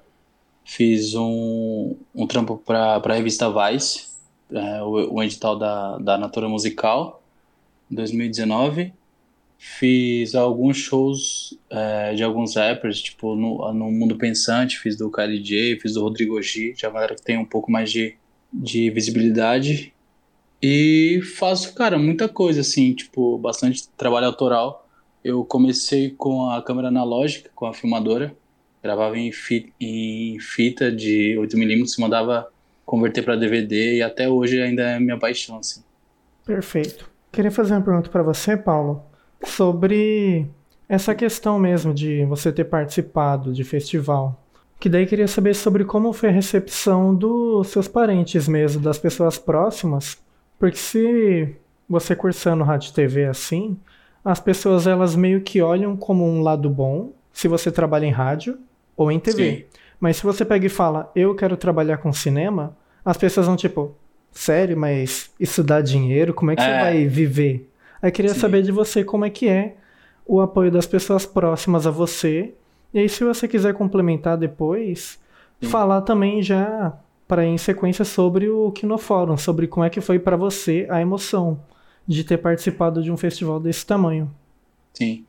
Speaker 9: Fiz um, um trampo para a revista Vice, é, o, o edital da, da Natura Musical, em 2019. Fiz alguns shows é, de alguns rappers, tipo no, no Mundo Pensante, fiz do KLJ, fiz do Rodrigo G, já galera que tem um pouco mais de, de visibilidade. E faço, cara, muita coisa, assim, tipo, bastante trabalho autoral. Eu comecei com a câmera analógica, com a filmadora, gravava em, fi em fita de 8mm, mandava converter para DVD e até hoje ainda é minha paixão, assim.
Speaker 2: Perfeito. Queria fazer uma pergunta para você, Paulo, sobre essa questão mesmo de você ter participado de festival. Que daí queria saber sobre como foi a recepção dos seus parentes mesmo, das pessoas próximas, porque se você cursando rádio e TV assim, as pessoas elas meio que olham como um lado bom se você trabalha em rádio ou em TV. Sim. Mas se você pega e fala, eu quero trabalhar com cinema, as pessoas vão tipo, sério, mas isso dá dinheiro? Como é que é. você vai viver? Aí queria Sim. saber de você como é que é o apoio das pessoas próximas a você. E aí, se você quiser complementar depois, Sim. falar também já para em sequência sobre o Kinofórum, sobre como é que foi para você a emoção de ter participado de um festival desse tamanho.
Speaker 9: Sim.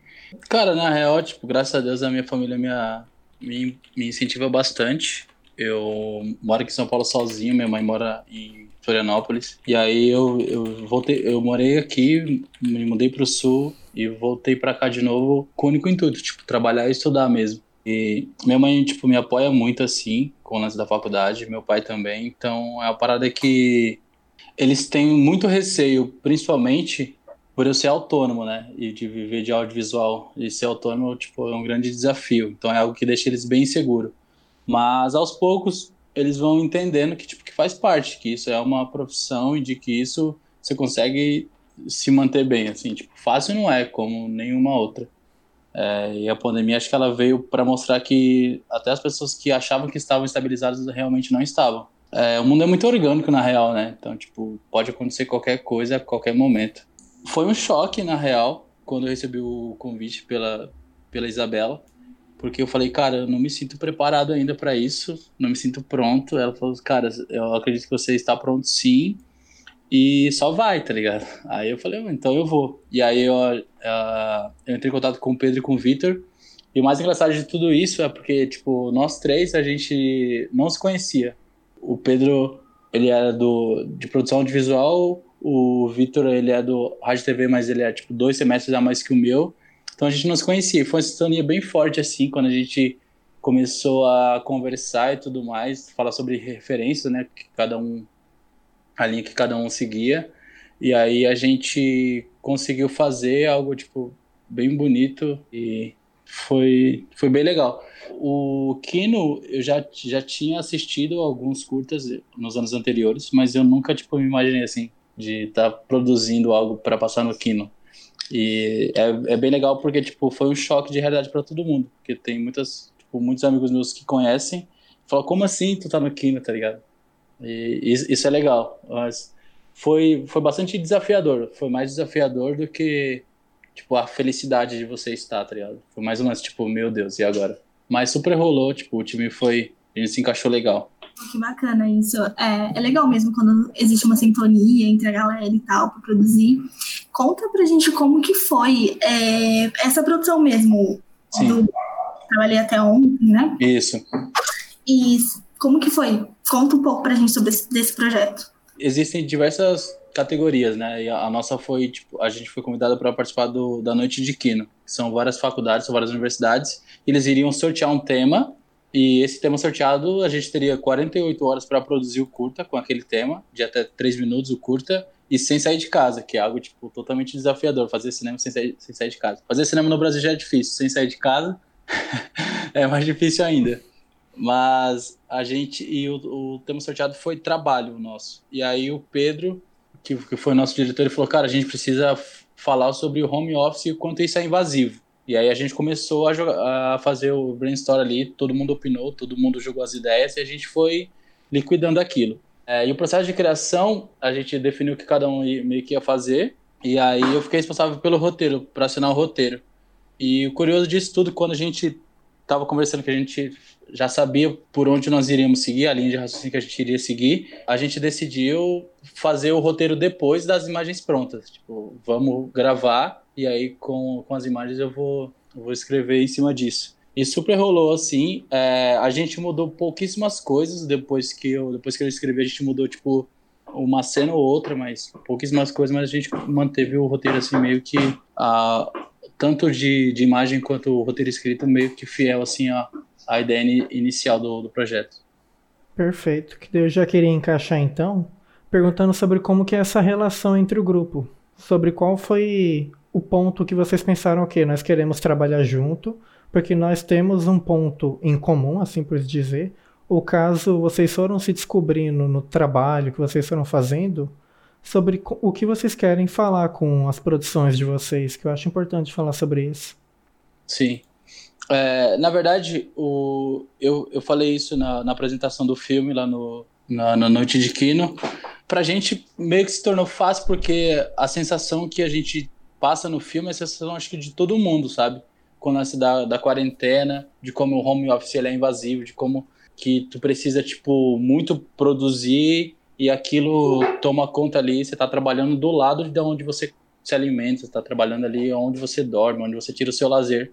Speaker 9: Cara, na real, tipo, graças a Deus a minha família minha, me, me incentiva bastante. Eu moro aqui em São Paulo sozinho, minha mãe mora em Florianópolis. E aí eu, eu voltei, eu morei aqui, me mudei pro sul e voltei para cá de novo com o único intuito, tipo, trabalhar e estudar mesmo. E minha mãe, tipo, me apoia muito, assim, com o lance da faculdade, meu pai também. Então, é uma parada que eles têm muito receio, principalmente por eu ser autônomo, né? E de viver de audiovisual. E ser autônomo, tipo, é um grande desafio. Então, é algo que deixa eles bem seguros. Mas, aos poucos, eles vão entendendo que, tipo, que faz parte, que isso é uma profissão e de que isso você consegue se manter bem, assim. Tipo, fácil não é, como nenhuma outra. É, e a pandemia acho que ela veio para mostrar que até as pessoas que achavam que estavam estabilizadas realmente não estavam. É, o mundo é muito orgânico na real, né? Então, tipo, pode acontecer qualquer coisa a qualquer momento. Foi um choque na real quando eu recebi o convite pela, pela Isabela, porque eu falei, cara, eu não me sinto preparado ainda para isso, não me sinto pronto. Ela falou, cara, eu acredito que você está pronto sim, e só vai, tá ligado? Aí eu falei, então eu vou. E aí eu, uh, eu entrei em contato com o Pedro e com o Vitor. E o mais engraçado de tudo isso é porque, tipo, nós três a gente não se conhecia. O Pedro, ele era do, de produção audiovisual, o Vitor, ele é do Rádio TV, mas ele é, tipo, dois semestres a mais que o meu. Então a gente não se conhecia. Foi uma sintonia bem forte, assim, quando a gente começou a conversar e tudo mais, falar sobre referências, né, que cada um a linha que cada um seguia. E aí a gente conseguiu fazer algo tipo bem bonito e foi foi bem legal. O Kino eu já, já tinha assistido alguns curtas nos anos anteriores, mas eu nunca tipo me imaginei assim de estar tá produzindo algo para passar no Kino. E é, é bem legal porque tipo foi um choque de realidade para todo mundo, porque tem muitas tipo, muitos amigos meus que conhecem, falam como assim tu tá no Kino, tá ligado? E isso é legal. Mas foi, foi bastante desafiador. Foi mais desafiador do que tipo, a felicidade de você estar, tá ligado? Foi mais ou menos, tipo, meu Deus, e agora? Mas super rolou, tipo, o time foi. A gente se encaixou legal.
Speaker 5: Que bacana isso. É, é legal mesmo quando existe uma sintonia entre a galera e tal para produzir. Conta pra gente como que foi é, essa produção mesmo.
Speaker 9: Sim.
Speaker 5: Do, trabalhei até ontem, né?
Speaker 9: Isso.
Speaker 5: E como que foi? Conta um pouco pra gente sobre esse desse projeto.
Speaker 9: Existem diversas categorias, né? E a, nossa foi, tipo, a gente foi convidada para participar do, da Noite de que são várias faculdades, são várias universidades, eles iriam sortear um tema, e esse tema sorteado, a gente teria 48 horas para produzir o curta com aquele tema, de até 3 minutos o curta, e sem sair de casa, que é algo, tipo, totalmente desafiador, fazer cinema sem sair, sem sair de casa. Fazer cinema no Brasil já é difícil, sem sair de casa é mais difícil ainda. Mas a gente. E o, o tema sorteado foi trabalho nosso. E aí o Pedro, que, que foi nosso diretor, ele falou: Cara, a gente precisa falar sobre o home office e o quanto isso é invasivo. E aí a gente começou a, a fazer o brainstorm ali, todo mundo opinou, todo mundo jogou as ideias e a gente foi liquidando aquilo. É, e o processo de criação, a gente definiu o que cada um meio que ia fazer. E aí eu fiquei responsável pelo roteiro, para assinar o roteiro. E o curioso disso tudo, quando a gente estava conversando que a gente já sabia por onde nós iríamos seguir, a linha de raciocínio que a gente iria seguir, a gente decidiu fazer o roteiro depois das imagens prontas. Tipo, vamos gravar e aí com, com as imagens eu vou, eu vou escrever em cima disso. E super rolou assim. É, a gente mudou pouquíssimas coisas depois que eu depois que eu escrevi. A gente mudou tipo uma cena ou outra, mas pouquíssimas coisas. Mas a gente manteve o roteiro assim meio que a tanto de, de imagem quanto o roteiro escrito meio que fiel assim a, a ideia inicial do, do projeto.
Speaker 2: Perfeito. Que eu já queria encaixar então, perguntando sobre como que é essa relação entre o grupo, sobre qual foi o ponto que vocês pensaram, ok, nós queremos trabalhar junto, porque nós temos um ponto em comum, assim por dizer, ou caso vocês foram se descobrindo no trabalho que vocês foram fazendo, sobre o que vocês querem falar com as produções de vocês, que eu acho importante falar sobre isso.
Speaker 9: Sim. É, na verdade, o, eu, eu falei isso na, na apresentação do filme lá no, na, na Noite de Kino. Pra gente meio que se tornou fácil porque a sensação que a gente passa no filme é a sensação, acho que, de todo mundo, sabe? Com o lance da, da quarentena, de como o home office é invasivo, de como que tu precisa, tipo, muito produzir e aquilo toma conta ali, você está trabalhando do lado de onde você se alimenta, você está trabalhando ali onde você dorme, onde você tira o seu lazer.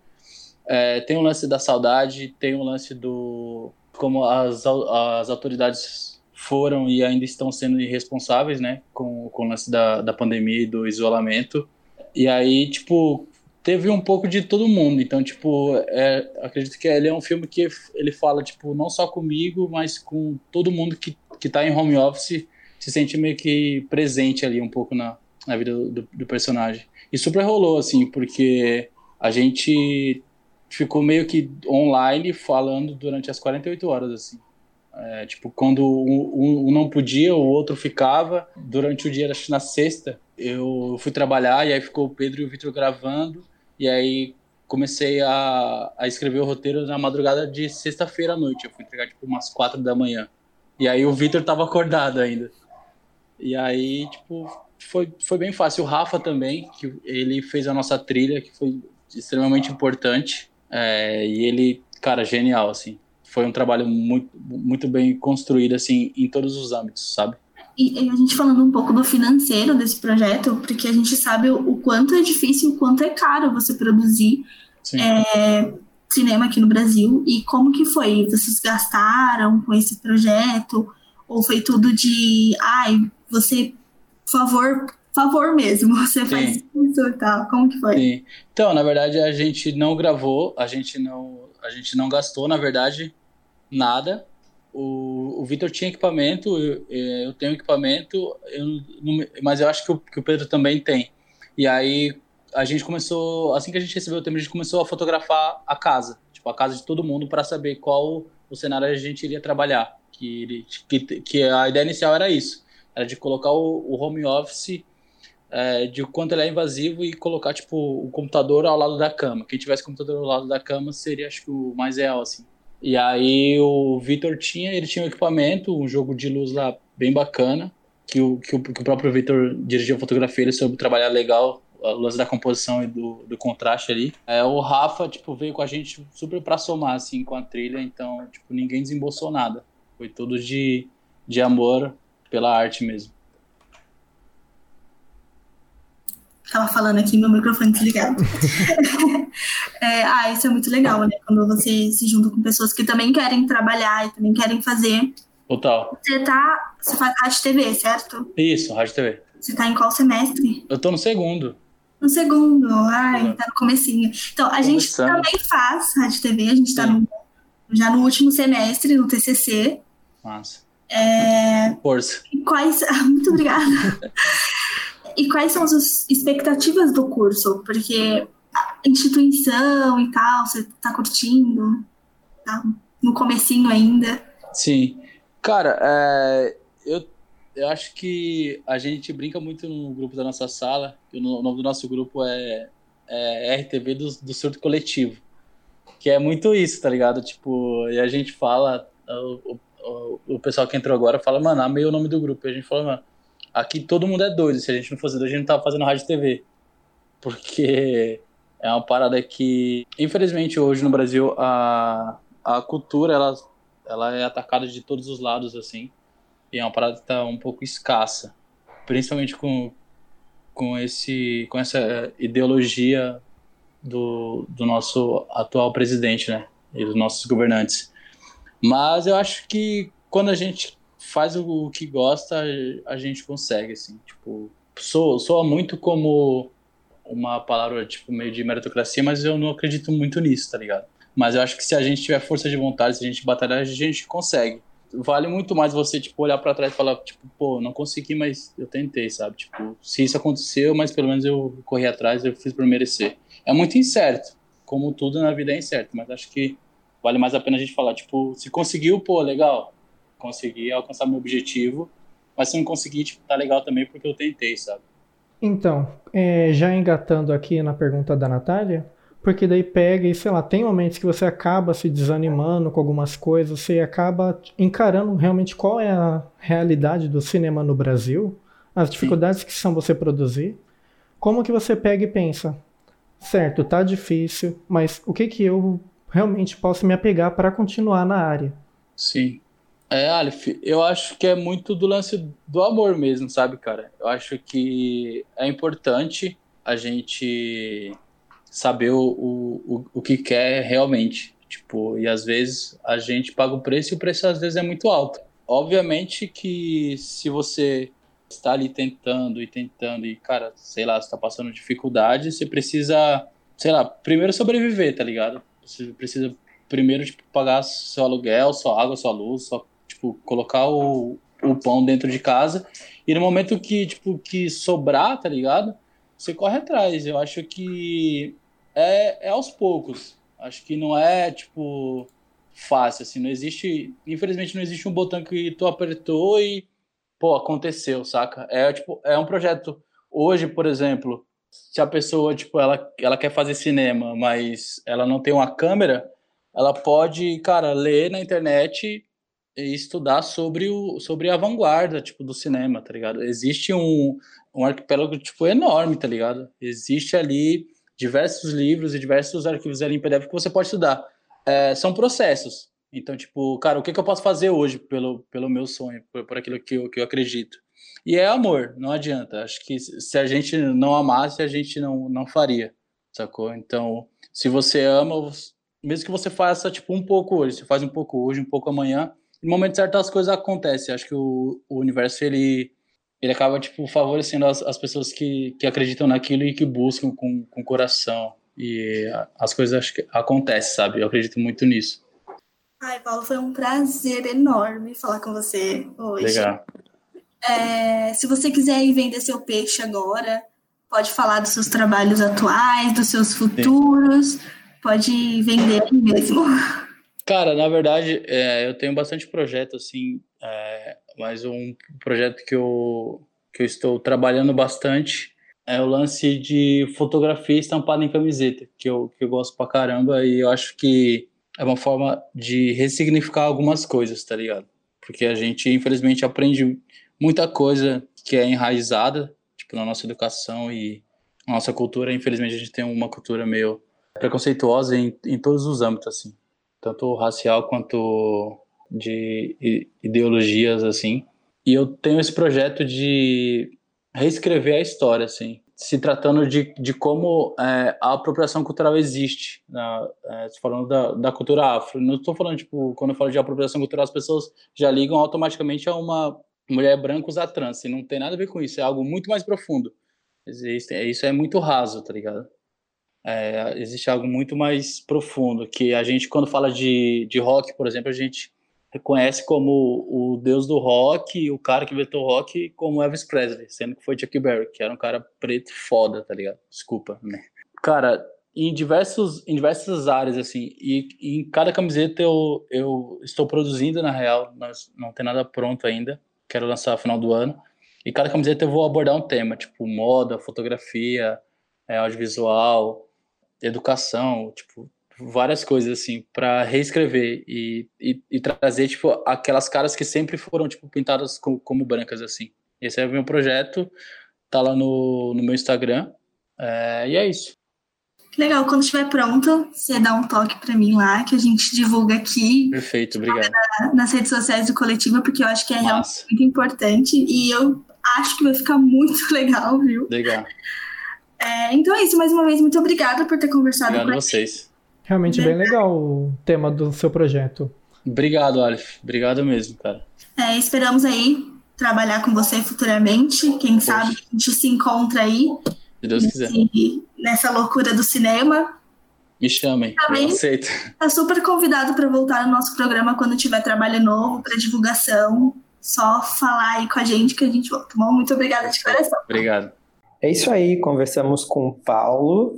Speaker 9: É, tem o lance da saudade, tem o lance do como as, as autoridades foram e ainda estão sendo irresponsáveis, né, com, com o lance da, da pandemia e do isolamento. E aí, tipo, teve um pouco de todo mundo. Então, tipo, é, acredito que ele é um filme que ele fala, tipo, não só comigo, mas com todo mundo que que está em home office se sente meio que presente ali um pouco na, na vida do, do, personagem. E super rolou, assim, porque a gente ficou meio que online falando durante as 48 horas, assim. É, tipo, quando um, um, não podia, o outro ficava. Durante o dia, acho que na sexta, eu fui trabalhar e aí ficou o Pedro e o Vitor gravando. E aí comecei a, a escrever o roteiro na madrugada de sexta-feira à noite. Eu fui entregar, tipo, umas quatro da manhã. E aí o Vitor tava acordado ainda. E aí, tipo, foi, foi bem fácil. O Rafa também, que ele fez a nossa trilha, que foi extremamente importante. É, e ele, cara, genial, assim. Foi um trabalho muito, muito bem construído, assim, em todos os âmbitos, sabe?
Speaker 5: E, a gente falando um pouco do financeiro desse projeto, porque a gente sabe o, quanto é difícil, o quanto é caro você produzir é, cinema aqui no Brasil e como que foi? Vocês gastaram com esse projeto? Ou foi tudo de, ai, você, favor, favor mesmo, você Sim. faz isso e tal? Como que foi?
Speaker 9: Sim. Então, na verdade, a gente não gravou, a gente não, a gente não gastou, na verdade, nada. O, o Vitor tinha equipamento, eu, eu tenho equipamento, eu, mas eu acho que o, que o Pedro também tem. E aí, a gente começou, assim que a gente recebeu o tema, a gente começou a fotografar a casa, tipo, a casa de todo mundo para saber qual o cenário a gente iria trabalhar. Que, que, que a ideia inicial era isso, era de colocar o, o home office é, de quanto ele é invasivo e colocar, tipo, o computador ao lado da cama. Quem tivesse computador ao lado da cama seria, acho que, o mais real, assim. E aí o Vitor tinha, ele tinha um equipamento, um jogo de luz lá bem bacana, que o, que o, que o próprio Vitor dirigiu a fotografia, ele soube trabalhar legal o lance da composição e do, do contraste ali. É, o Rafa, tipo, veio com a gente super pra somar, assim, com a trilha, então, tipo, ninguém desembolsou nada. Foi tudo de, de amor pela arte mesmo.
Speaker 5: Tava falando aqui, meu microfone desligado. é, ah, isso é muito legal, né? Quando você se junta com pessoas que também querem trabalhar e também querem fazer.
Speaker 9: Total.
Speaker 5: Você tá. Você faz rádio TV, certo?
Speaker 9: Isso, rádio TV.
Speaker 5: Você tá em qual semestre?
Speaker 9: Eu tô no segundo.
Speaker 5: No segundo, ai, uhum. tá no comecinho. Então, a gente também faz rádio TV, a gente tá no, já no último semestre, no TCC.
Speaker 9: Massa.
Speaker 5: É...
Speaker 9: Força.
Speaker 5: Quais... Muito obrigada. e quais são as expectativas do curso? Porque instituição e tal, você tá curtindo? Tá no comecinho ainda?
Speaker 9: Sim. Cara, é, eu, eu acho que a gente brinca muito no grupo da nossa sala, o nome do nosso grupo é, é RTV do, do surto coletivo, que é muito isso, tá ligado? Tipo, e a gente fala, o, o, o pessoal que entrou agora fala, mano, amei o nome do grupo, e a gente fala, mano, aqui todo mundo é doido, se a gente não fosse doido, a gente não tava fazendo rádio e TV, porque é uma parada que, infelizmente, hoje no Brasil, a, a cultura, ela ela é atacada de todos os lados, assim. E é uma parada que tá um pouco escassa. Principalmente com, com, esse, com essa ideologia do, do nosso atual presidente, né? E dos nossos governantes. Mas eu acho que quando a gente faz o, que gosta, a gente consegue, assim. Tipo, soa, soa muito como uma palavra, tipo, meio de meritocracia, mas eu não acredito muito nisso, tá ligado? Mas eu acho que se a gente tiver força de vontade, se a gente batalhar, a gente consegue. Vale muito mais você, tipo, olhar para trás e falar, tipo, pô, não consegui, mas eu tentei, sabe? Tipo, se isso aconteceu, mas pelo menos eu corri atrás, eu fiz por merecer. É muito incerto, como tudo na vida é incerto, mas acho que vale mais a pena a gente falar, tipo, se conseguiu, pô, legal, consegui alcançar meu objetivo, mas se não conseguir, tipo, tá legal também porque eu tentei, sabe?
Speaker 2: Então, é, já engatando aqui na pergunta da Natália, porque daí pega e, sei lá, tem momentos que você acaba se desanimando com algumas coisas, você acaba encarando realmente qual é a realidade do cinema no Brasil, as dificuldades Sim. que são você produzir. Como que você pega e pensa, certo, tá difícil, mas o que que eu realmente posso me apegar para continuar na área?
Speaker 9: Sim. É, Aleph, eu acho que é muito do lance do amor mesmo, sabe, cara? Eu acho que é importante a gente saber o, o, o que quer realmente. Tipo, e às vezes a gente paga o preço e o preço às vezes é muito alto. Obviamente que se você está ali tentando e tentando e, cara, sei lá, está passando dificuldade, você precisa, sei lá, primeiro sobreviver, tá ligado? Você precisa primeiro, tipo, pagar seu aluguel, sua água, sua luz, só, tipo, colocar o, o pão dentro de casa. E no momento que, tipo, que sobrar, tá ligado? Você corre atrás. Eu acho que é, é aos poucos. Acho que não é, tipo, fácil, assim. Não existe. Infelizmente, não existe um botão que tu apertou e, pô, aconteceu, saca? É, tipo, é um projeto. Hoje, por exemplo, se a pessoa, tipo, ela, ela quer fazer cinema, mas ela não tem uma câmera, ela pode, cara, ler na internet estudar sobre, o, sobre a vanguarda, tipo, do cinema, tá ligado? Existe um, um arquipélago, tipo, enorme, tá ligado? Existe ali diversos livros e diversos arquivos ali em PDF que você pode estudar. É, são processos. Então, tipo, cara, o que, que, eu posso fazer hoje pelo, pelo meu sonho, por, por aquilo que eu, que eu acredito? E é amor, não adianta. Acho que se a gente não amasse, a gente não, não faria, sacou? Então, se você ama, mesmo que você faça, tipo, um pouco hoje, você faz um pouco hoje, um pouco amanhã, no momento certo as coisas acontecem. Acho que o, o universo, ele ele acaba, tipo, favorecendo as, as pessoas que, que acreditam naquilo e que buscam com, com coração. E as coisas acho que acontecem, sabe? Eu acredito muito nisso.
Speaker 5: Ai, Paulo, foi um prazer enorme falar com você hoje.
Speaker 9: Legal.
Speaker 5: É, se você quiser ir vender seu peixe agora, pode falar dos seus trabalhos atuais, dos seus futuros, Sim. pode vender mesmo.
Speaker 9: Cara, na verdade, é, eu tenho bastante projeto, assim, é, mas um projeto que eu, que eu estou trabalhando bastante é o lance de fotografia estampada em camiseta, que eu, que eu gosto pra caramba e eu acho que é uma forma de ressignificar algumas coisas, tá ligado? Porque a gente, infelizmente, aprende muita coisa que é enraizada, tipo, na nossa educação e A nossa cultura, infelizmente, a gente tem uma cultura meio preconceituosa em, em todos os âmbitos, assim. Tanto racial quanto de ideologias, assim. E eu tenho esse projeto de reescrever a história, assim se tratando de, de como é, a apropriação cultural existe, né? é, falando da, da cultura afro. Não estou falando, tipo, quando eu falo de apropriação cultural, as pessoas já ligam automaticamente a uma mulher branca usar trans, e não tem nada a ver com isso, é algo muito mais profundo. Existe, é, isso é muito raso, tá ligado? É, existe algo muito mais profundo, que a gente, quando fala de, de rock, por exemplo, a gente reconhece como o deus do rock, o cara que inventou rock, como Elvis Presley, sendo que foi Chuck Berry, que era um cara preto foda, tá ligado? Desculpa, né? Cara, em diversos em diversas áreas assim, e, e, em cada camiseta eu, eu estou produzindo na real, nós não tem nada pronto ainda, quero lançar no final do ano. E cada camiseta eu vou abordar um tema, tipo moda, fotografia, é, audiovisual, educação, tipo várias coisas assim para reescrever e, e, e, trazer tipo aquelas caras que sempre foram tipo pintadas com, como brancas assim. Esse é o meu projeto tá lá no, no meu Instagram é, e é isso.
Speaker 5: Legal quando estiver pronto você dá um toque para mim lá que a gente divulga aqui.
Speaker 9: Perfeito obrigado.
Speaker 5: Na, nas redes sociais do coletivo porque eu acho que é realmente muito importante e eu acho que vai ficar muito legal viu?
Speaker 9: Legal
Speaker 5: é, então é isso mais uma vez muito obrigada por ter conversado
Speaker 9: obrigado
Speaker 5: com
Speaker 9: a vocês
Speaker 2: Realmente bem legal o tema do seu projeto.
Speaker 9: Obrigado, Alif. Obrigado mesmo, cara.
Speaker 5: É, esperamos aí trabalhar com você futuramente. Quem Poxa. sabe a gente se encontra aí.
Speaker 9: Se Deus nesse,
Speaker 5: quiser. Nessa loucura do cinema.
Speaker 9: Me chamem, Também eu aceito.
Speaker 5: Tá super convidado para voltar no nosso programa quando tiver trabalho novo, para divulgação. Só falar aí com a gente que a gente volta. Bom, muito obrigada de coração.
Speaker 9: Obrigado.
Speaker 3: É isso aí, conversamos com o Paulo,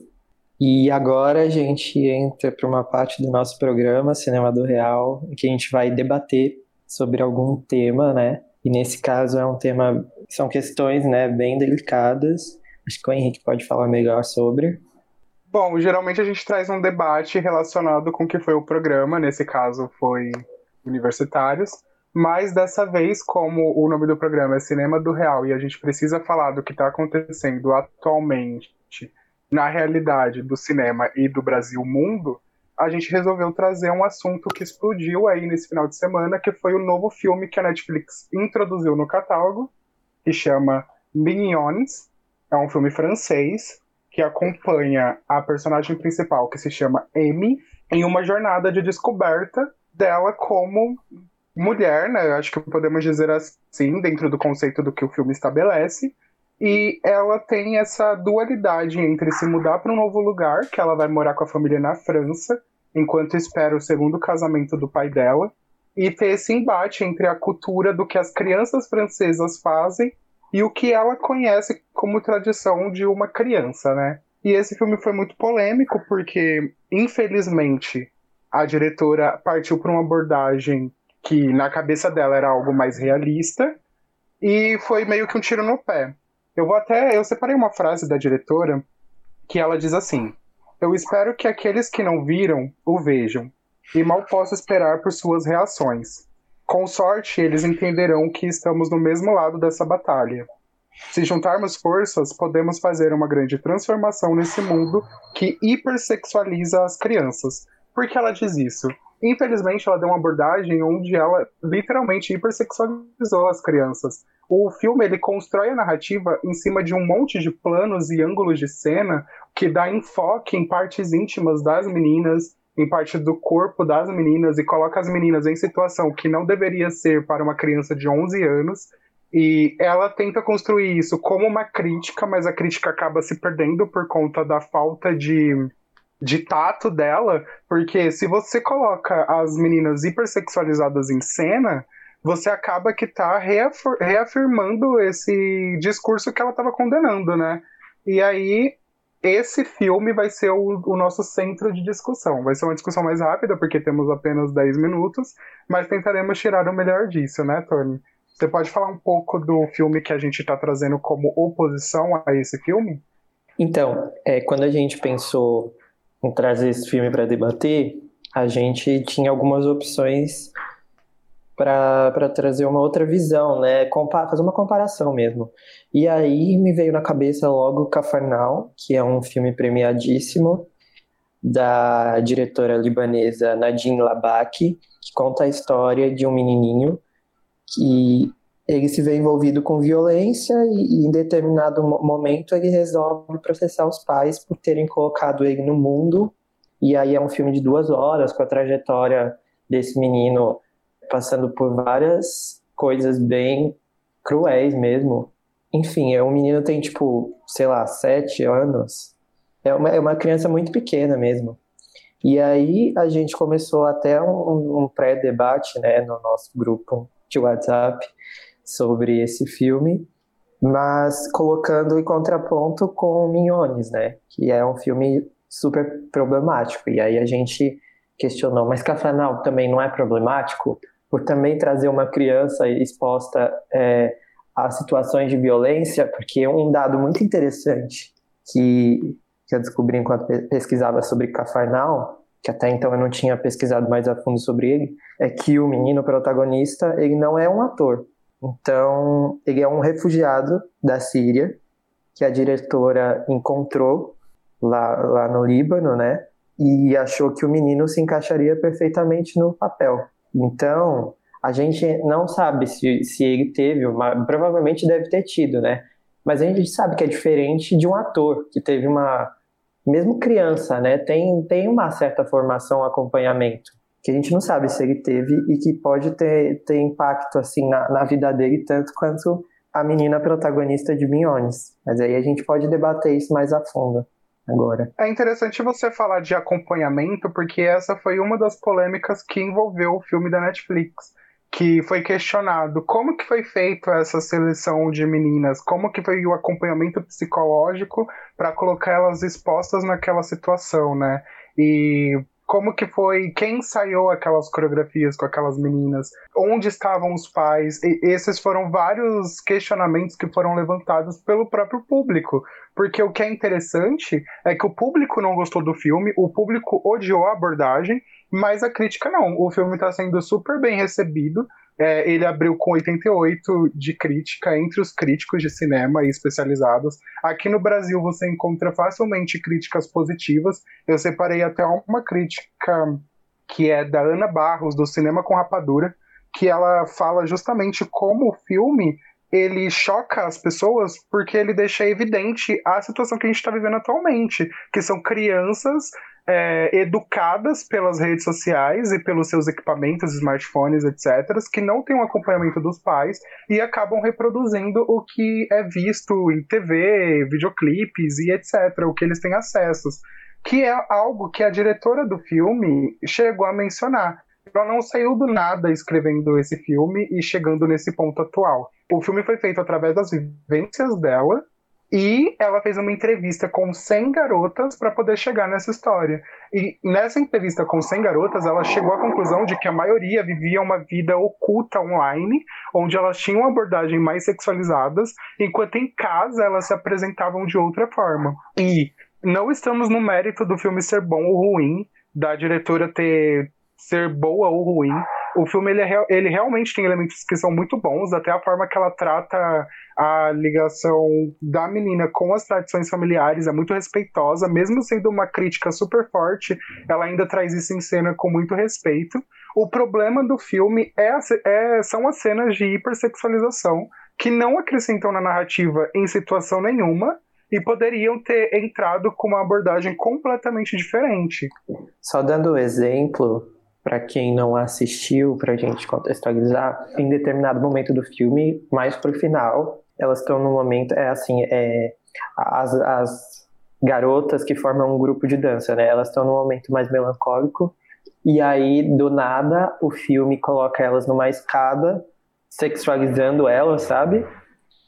Speaker 3: e agora a gente entra para uma parte do nosso programa, Cinema do Real, em que a gente vai debater sobre algum tema, né? E nesse caso é um tema, são questões, né, bem delicadas. Acho que o Henrique pode falar melhor sobre.
Speaker 4: Bom, geralmente a gente traz um debate relacionado com o que foi o programa, nesse caso foi Universitários, mas dessa vez, como o nome do programa é Cinema do Real e a gente precisa falar do que está acontecendo atualmente na realidade do cinema e do Brasil mundo, a gente resolveu trazer um assunto que explodiu aí nesse final de semana, que foi o novo filme que a Netflix introduziu no catálogo, que chama Minions. É um filme francês que acompanha a personagem principal, que se chama Amy, em uma jornada de descoberta dela como mulher, né? Acho que podemos dizer assim, dentro do conceito do que o filme estabelece, e ela tem essa dualidade entre se mudar para um novo lugar, que ela vai morar com a família na França, enquanto espera o segundo casamento do pai dela, e ter esse embate entre a cultura do que as crianças francesas fazem e o que ela conhece como tradição de uma criança, né? E esse filme foi muito polêmico porque, infelizmente, a diretora partiu para uma abordagem que na cabeça dela era algo mais realista e foi meio que um tiro no pé. Eu vou até. Eu separei uma frase da diretora que ela diz assim: Eu espero que aqueles que não viram o vejam, e mal posso esperar por suas reações. Com sorte, eles entenderão que estamos no mesmo lado dessa batalha. Se juntarmos forças, podemos fazer uma grande transformação nesse mundo que hipersexualiza as crianças. Por que ela diz isso? Infelizmente, ela deu uma abordagem onde ela literalmente hipersexualizou as crianças. O filme ele constrói a narrativa em cima de um monte de planos e ângulos de cena que dá enfoque em partes íntimas das meninas, em parte do corpo das meninas e coloca as meninas em situação que não deveria ser para uma criança de 11 anos. E ela tenta construir isso como uma crítica, mas a crítica acaba se perdendo por conta da falta de, de tato dela, porque se você coloca as meninas hipersexualizadas em cena, você acaba que tá reafirmando esse discurso que ela estava condenando, né? E aí, esse filme vai ser o, o, nosso centro de discussão. Vai ser uma discussão mais rápida, porque temos apenas 10 minutos, mas tentaremos tirar o melhor disso, né, Tony? Você pode falar um pouco do filme que a gente está trazendo como oposição a esse filme?
Speaker 3: Então, é, quando a gente pensou trazer esse filme para debater, a gente tinha algumas opções para trazer uma outra visão, né? Compa fazer uma comparação mesmo. E aí me veio na cabeça logo Cafarnal, que é um filme premiadíssimo da diretora libanesa Nadine Labaki, que conta a história de um menininho que ele se vê envolvido com violência e, e, em determinado momento ele resolve processar os pais por terem colocado ele no mundo. E aí é um filme de duas horas com a trajetória desse menino passando por várias coisas bem cruéis mesmo. Enfim, é um menino tem tipo, sei lá, sete anos. É uma, é uma criança muito pequena mesmo. E aí a gente começou até um, um pré-debate né, no nosso grupo de WhatsApp sobre esse filme, mas colocando em contraponto com Minhones, né? Que é um filme super problemático. E aí a gente questionou, mas Cafanal também não é problemático? Por também trazer uma criança exposta é, a situações de violência, porque um dado muito interessante que, que eu descobri enquanto pesquisava sobre Cafarnal, que até então eu não tinha pesquisado mais a fundo sobre ele, é que o menino protagonista, ele não é um ator. Então, ele é um refugiado da Síria, que a diretora encontrou lá, lá no Líbano, né? E achou que o menino se encaixaria perfeitamente no papel. Então, a gente não sabe se, se ele teve, uma, provavelmente deve ter tido, né? Mas a gente sabe que é diferente de um ator que teve uma, mesmo criança, né? Tem, tem uma certa formação, acompanhamento que a gente não sabe se ele teve e que pode ter, ter impacto assim na, na vida dele tanto quanto a menina protagonista de Minhones. Mas aí a gente pode debater isso mais a fundo agora.
Speaker 4: É interessante você falar de acompanhamento, porque essa foi uma das polêmicas que envolveu o filme da Netflix, que foi questionado como que foi feita essa seleção de meninas, como que foi o acompanhamento psicológico para colocar elas expostas naquela situação, né? E como que foi, quem ensaiou aquelas coreografias com aquelas meninas, onde estavam os pais, e esses foram vários questionamentos que foram levantados pelo próprio público, porque o que é interessante é que o público não gostou do filme, o público odiou a abordagem, mas a crítica não, o filme está sendo super bem recebido, é, ele abriu com 88 de crítica entre os críticos de cinema e especializados. Aqui no Brasil você encontra facilmente críticas positivas. Eu separei até uma crítica que é da Ana Barros, do Cinema com Rapadura, que ela fala justamente como o filme ele choca as pessoas porque ele deixa evidente a situação que a gente está vivendo atualmente, que são crianças é, educadas pelas redes sociais e pelos seus equipamentos, smartphones, etc., que não têm um acompanhamento dos pais e acabam reproduzindo o que é visto em TV, videoclipes e etc., o que eles têm acessos. Que é algo que a diretora do filme chegou a mencionar. Ela não saiu do nada escrevendo esse filme e chegando nesse ponto atual. O filme foi feito através das vivências dela e ela fez uma entrevista com 100 garotas para poder chegar nessa história. E nessa entrevista com 100 garotas, ela chegou à conclusão de que a maioria vivia uma vida oculta online, onde elas tinham abordagem mais sexualizadas, enquanto em casa elas se apresentavam de outra forma. E não estamos no mérito do filme ser bom ou ruim, da diretora ter ser boa ou ruim. O filme ele, é, ele realmente tem elementos que são muito bons, até a forma que ela trata a ligação da menina com as tradições familiares é muito respeitosa, mesmo sendo uma crítica super forte, ela ainda traz isso em cena com muito respeito. O problema do filme é, é são as cenas de hipersexualização que não acrescentam na narrativa em situação nenhuma e poderiam ter entrado com uma abordagem completamente diferente.
Speaker 3: Só dando um exemplo, para quem não assistiu, para a gente contextualizar, em determinado momento do filme, mais pro final, elas estão no momento, é assim, é, as, as garotas que formam um grupo de dança, né? Elas estão num momento mais melancólico, e aí, do nada, o filme coloca elas numa escada, sexualizando elas, sabe?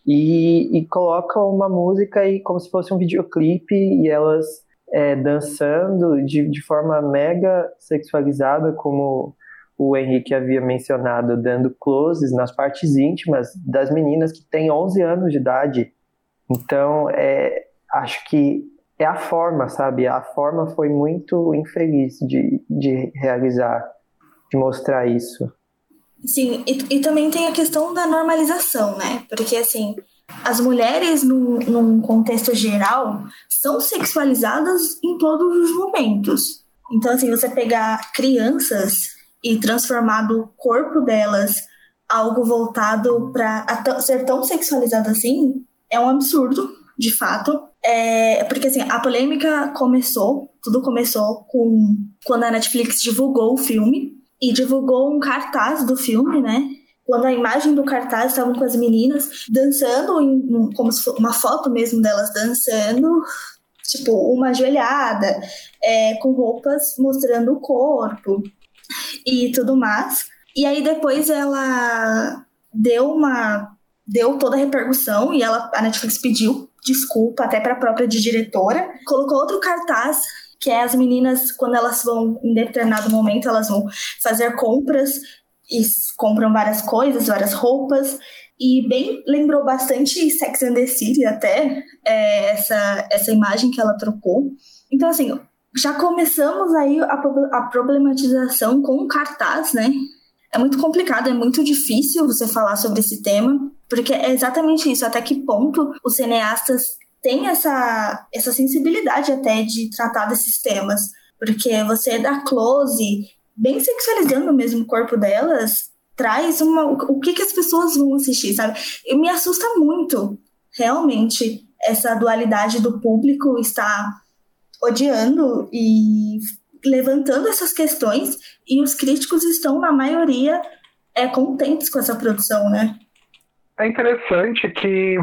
Speaker 3: E, e coloca uma música e como se fosse um videoclipe, e elas é, dançando de, de forma mega sexualizada, como o Henrique havia mencionado, dando closes nas partes íntimas das meninas que têm 11 anos de idade. Então, é, acho que é a forma, sabe? A forma foi muito infeliz de, de realizar, de mostrar isso.
Speaker 5: Sim, e, e também tem a questão da normalização, né? Porque, assim, as mulheres, num, num contexto geral, são sexualizadas em todos os momentos. Então, assim, você pegar crianças e transformar do corpo delas algo voltado para ser tão sexualizado assim é um absurdo, de fato. É, porque assim, a polêmica começou, tudo começou com quando a Netflix divulgou o filme e divulgou um cartaz do filme, né? Quando a imagem do cartaz estavam com as meninas dançando, em, como se fosse uma foto mesmo delas dançando, tipo, uma ajoelhada, é, com roupas mostrando o corpo e tudo mais. E aí depois ela deu uma deu toda a repercussão e ela a Netflix pediu desculpa até para a própria diretora, colocou outro cartaz que é as meninas quando elas vão em determinado momento elas vão fazer compras e compram várias coisas, várias roupas e bem lembrou bastante Sex and the City até é, essa essa imagem que ela trocou. Então assim, já começamos aí a, a problematização com o cartaz, né? É muito complicado, é muito difícil você falar sobre esse tema, porque é exatamente isso, até que ponto os cineastas têm essa, essa sensibilidade até de tratar desses temas. Porque você dá close, bem sexualizando mesmo o corpo delas, traz uma. O que, que as pessoas vão assistir, sabe? E me assusta muito, realmente, essa dualidade do público estar odiando e levantando essas questões e os críticos estão, na maioria, é, contentes com essa produção, né?
Speaker 4: É interessante que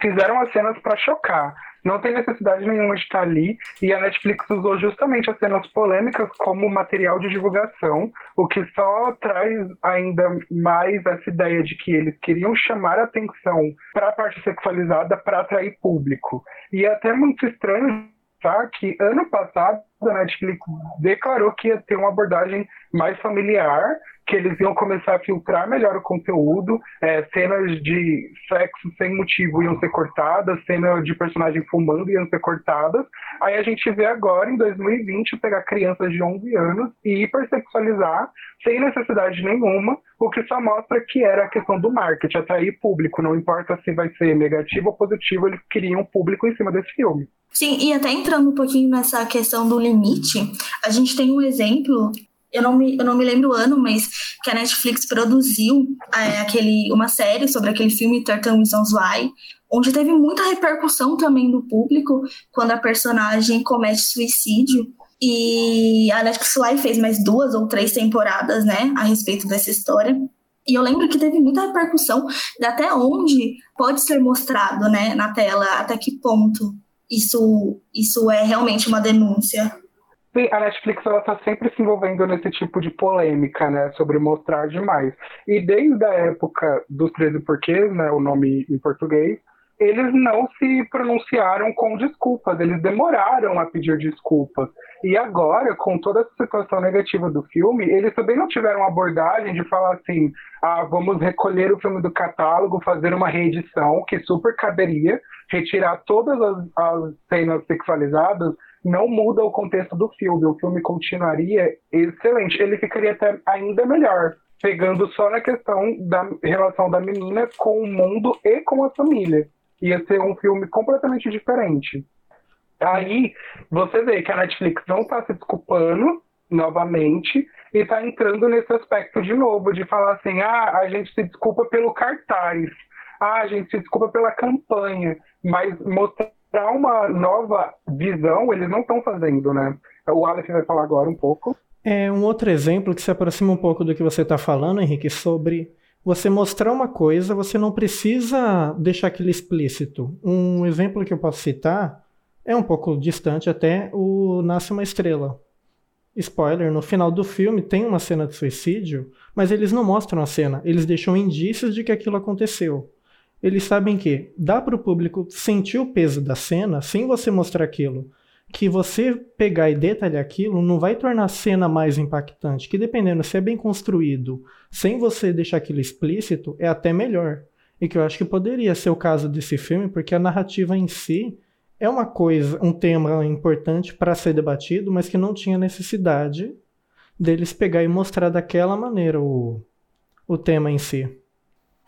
Speaker 4: fizeram as cenas para chocar. Não tem necessidade nenhuma de estar ali, e a Netflix usou justamente as cenas polêmicas como material de divulgação, o que só traz ainda mais essa ideia de que eles queriam chamar atenção para a parte sexualizada para atrair público. E é até muito estranho pensar que ano passado a Netflix declarou que ia ter uma abordagem mais familiar que eles iam começar a filtrar melhor o conteúdo, é, cenas de sexo sem motivo iam ser cortadas, cenas de personagem fumando iam ser cortadas. Aí a gente vê agora, em 2020, pegar crianças de 11 anos e hipersexualizar sem necessidade nenhuma, o que só mostra que era a questão do marketing, atrair público, não importa se vai ser negativo ou positivo, eles queriam público em cima desse filme.
Speaker 5: Sim, e até entrando um pouquinho nessa questão do limite, a gente tem um exemplo eu não me, eu não me lembro o ano, mas que a Netflix produziu é, aquele, uma série sobre aquele filme 13 Reasons Why, onde teve muita repercussão também do público quando a personagem comete suicídio. E a Netflix lá fez mais duas ou três temporadas, né, a respeito dessa história. E eu lembro que teve muita repercussão de até onde pode ser mostrado, né, na tela, até que ponto isso, isso é realmente uma denúncia.
Speaker 4: A Netflix ela tá sempre se envolvendo nesse tipo de polêmica, né, sobre mostrar demais. E desde a época dos 13 porquês, né, o nome em português, eles não se pronunciaram com desculpas, eles demoraram a pedir desculpas. E agora, com toda essa situação negativa do filme, eles também não tiveram abordagem de falar assim: ah, vamos recolher o filme do catálogo, fazer uma reedição, que super caberia, retirar todas as, as cenas sexualizadas não muda o contexto do filme. O filme continuaria excelente. Ele ficaria até ainda melhor, pegando só na questão da relação da menina com o mundo e com a família. Ia ser um filme completamente diferente. Aí você vê que a Netflix não está se desculpando novamente e está entrando nesse aspecto de novo, de falar assim: ah, a gente se desculpa pelo cartaz, ah, a gente se desculpa pela campanha, mas mostrar para uma nova visão, eles não estão fazendo, né? O Alex vai falar agora um pouco.
Speaker 2: É um outro exemplo que se aproxima um pouco do que você está falando, Henrique, sobre você mostrar uma coisa, você não precisa deixar aquilo explícito. Um exemplo que eu posso citar é um pouco distante até, o Nasce uma Estrela. Spoiler, no final do filme tem uma cena de suicídio, mas eles não mostram a cena, eles deixam indícios de que aquilo aconteceu eles sabem que dá para o público sentir o peso da cena sem você mostrar aquilo. Que você pegar e detalhar aquilo não vai tornar a cena mais impactante. Que dependendo se é bem construído, sem você deixar aquilo explícito, é até melhor. E que eu acho que poderia ser o caso desse filme, porque a narrativa em si é uma coisa, um tema importante para ser debatido, mas que não tinha necessidade deles pegar e mostrar daquela maneira o, o tema em si.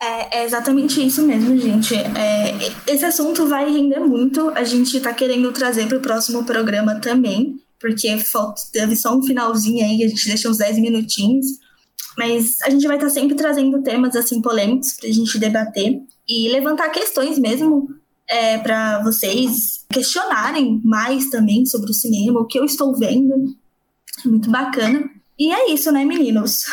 Speaker 5: É, é exatamente isso mesmo, gente. É, esse assunto vai render muito. A gente está querendo trazer para o próximo programa também, porque falta, teve só um finalzinho aí, a gente deixa uns 10 minutinhos. Mas a gente vai estar tá sempre trazendo temas assim polêmicos para a gente debater e levantar questões mesmo é, para vocês questionarem mais também sobre o cinema, o que eu estou vendo. Muito bacana. E é isso, né, meninos?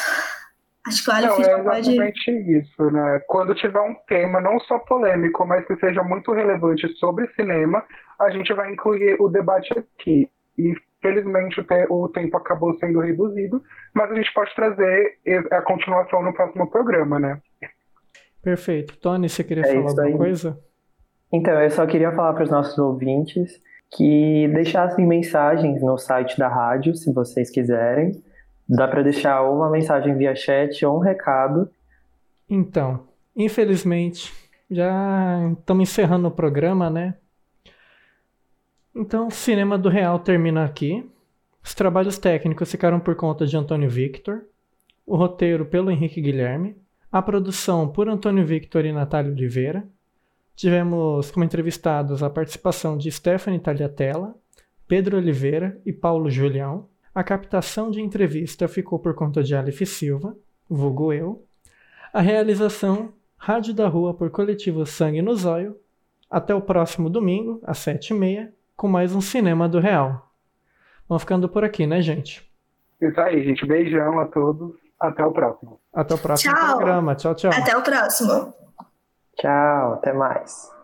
Speaker 5: Acho que o Aleph
Speaker 4: não,
Speaker 5: já
Speaker 4: é exatamente
Speaker 5: pode...
Speaker 4: isso, né? Quando tiver um tema não só polêmico, mas que seja muito relevante sobre cinema, a gente vai incluir o debate aqui. E felizmente o tempo acabou sendo reduzido, mas a gente pode trazer a continuação no próximo programa, né?
Speaker 2: Perfeito. Tony, você queria
Speaker 3: É
Speaker 2: falar alguma
Speaker 3: aí.
Speaker 2: coisa?
Speaker 3: Então, eu só queria falar para os nossos ouvintes que deixassem mensagens no site da rádio, se vocês quiserem. Dá para deixar uma mensagem via chat ou um recado.
Speaker 2: Então, infelizmente, já estamos encerrando o programa, né? Então, Cinema do Real termina aqui. Os trabalhos técnicos ficaram por conta de Antônio Victor, o roteiro pelo Henrique Guilherme, a produção por Antônio Victor e Natália Oliveira. Tivemos como entrevistados a participação de Stephanie Tagliatella, Pedro Oliveira e Paulo Julião. A captação de entrevista ficou por conta de Aleph Silva, vulgo eu. A realização Rádio da Rua por Coletivo Sangue no Zóio. Até o próximo domingo, às sete e meia, com mais um Cinema do Real. Vamos ficando por aqui, né, gente?
Speaker 4: Isso aí, gente. Beijão a todos. Até o próximo.
Speaker 2: Até o próximo
Speaker 5: Tchau.
Speaker 2: programa. Tchau, tchau.
Speaker 5: Até o próximo.
Speaker 3: Tchau, até mais.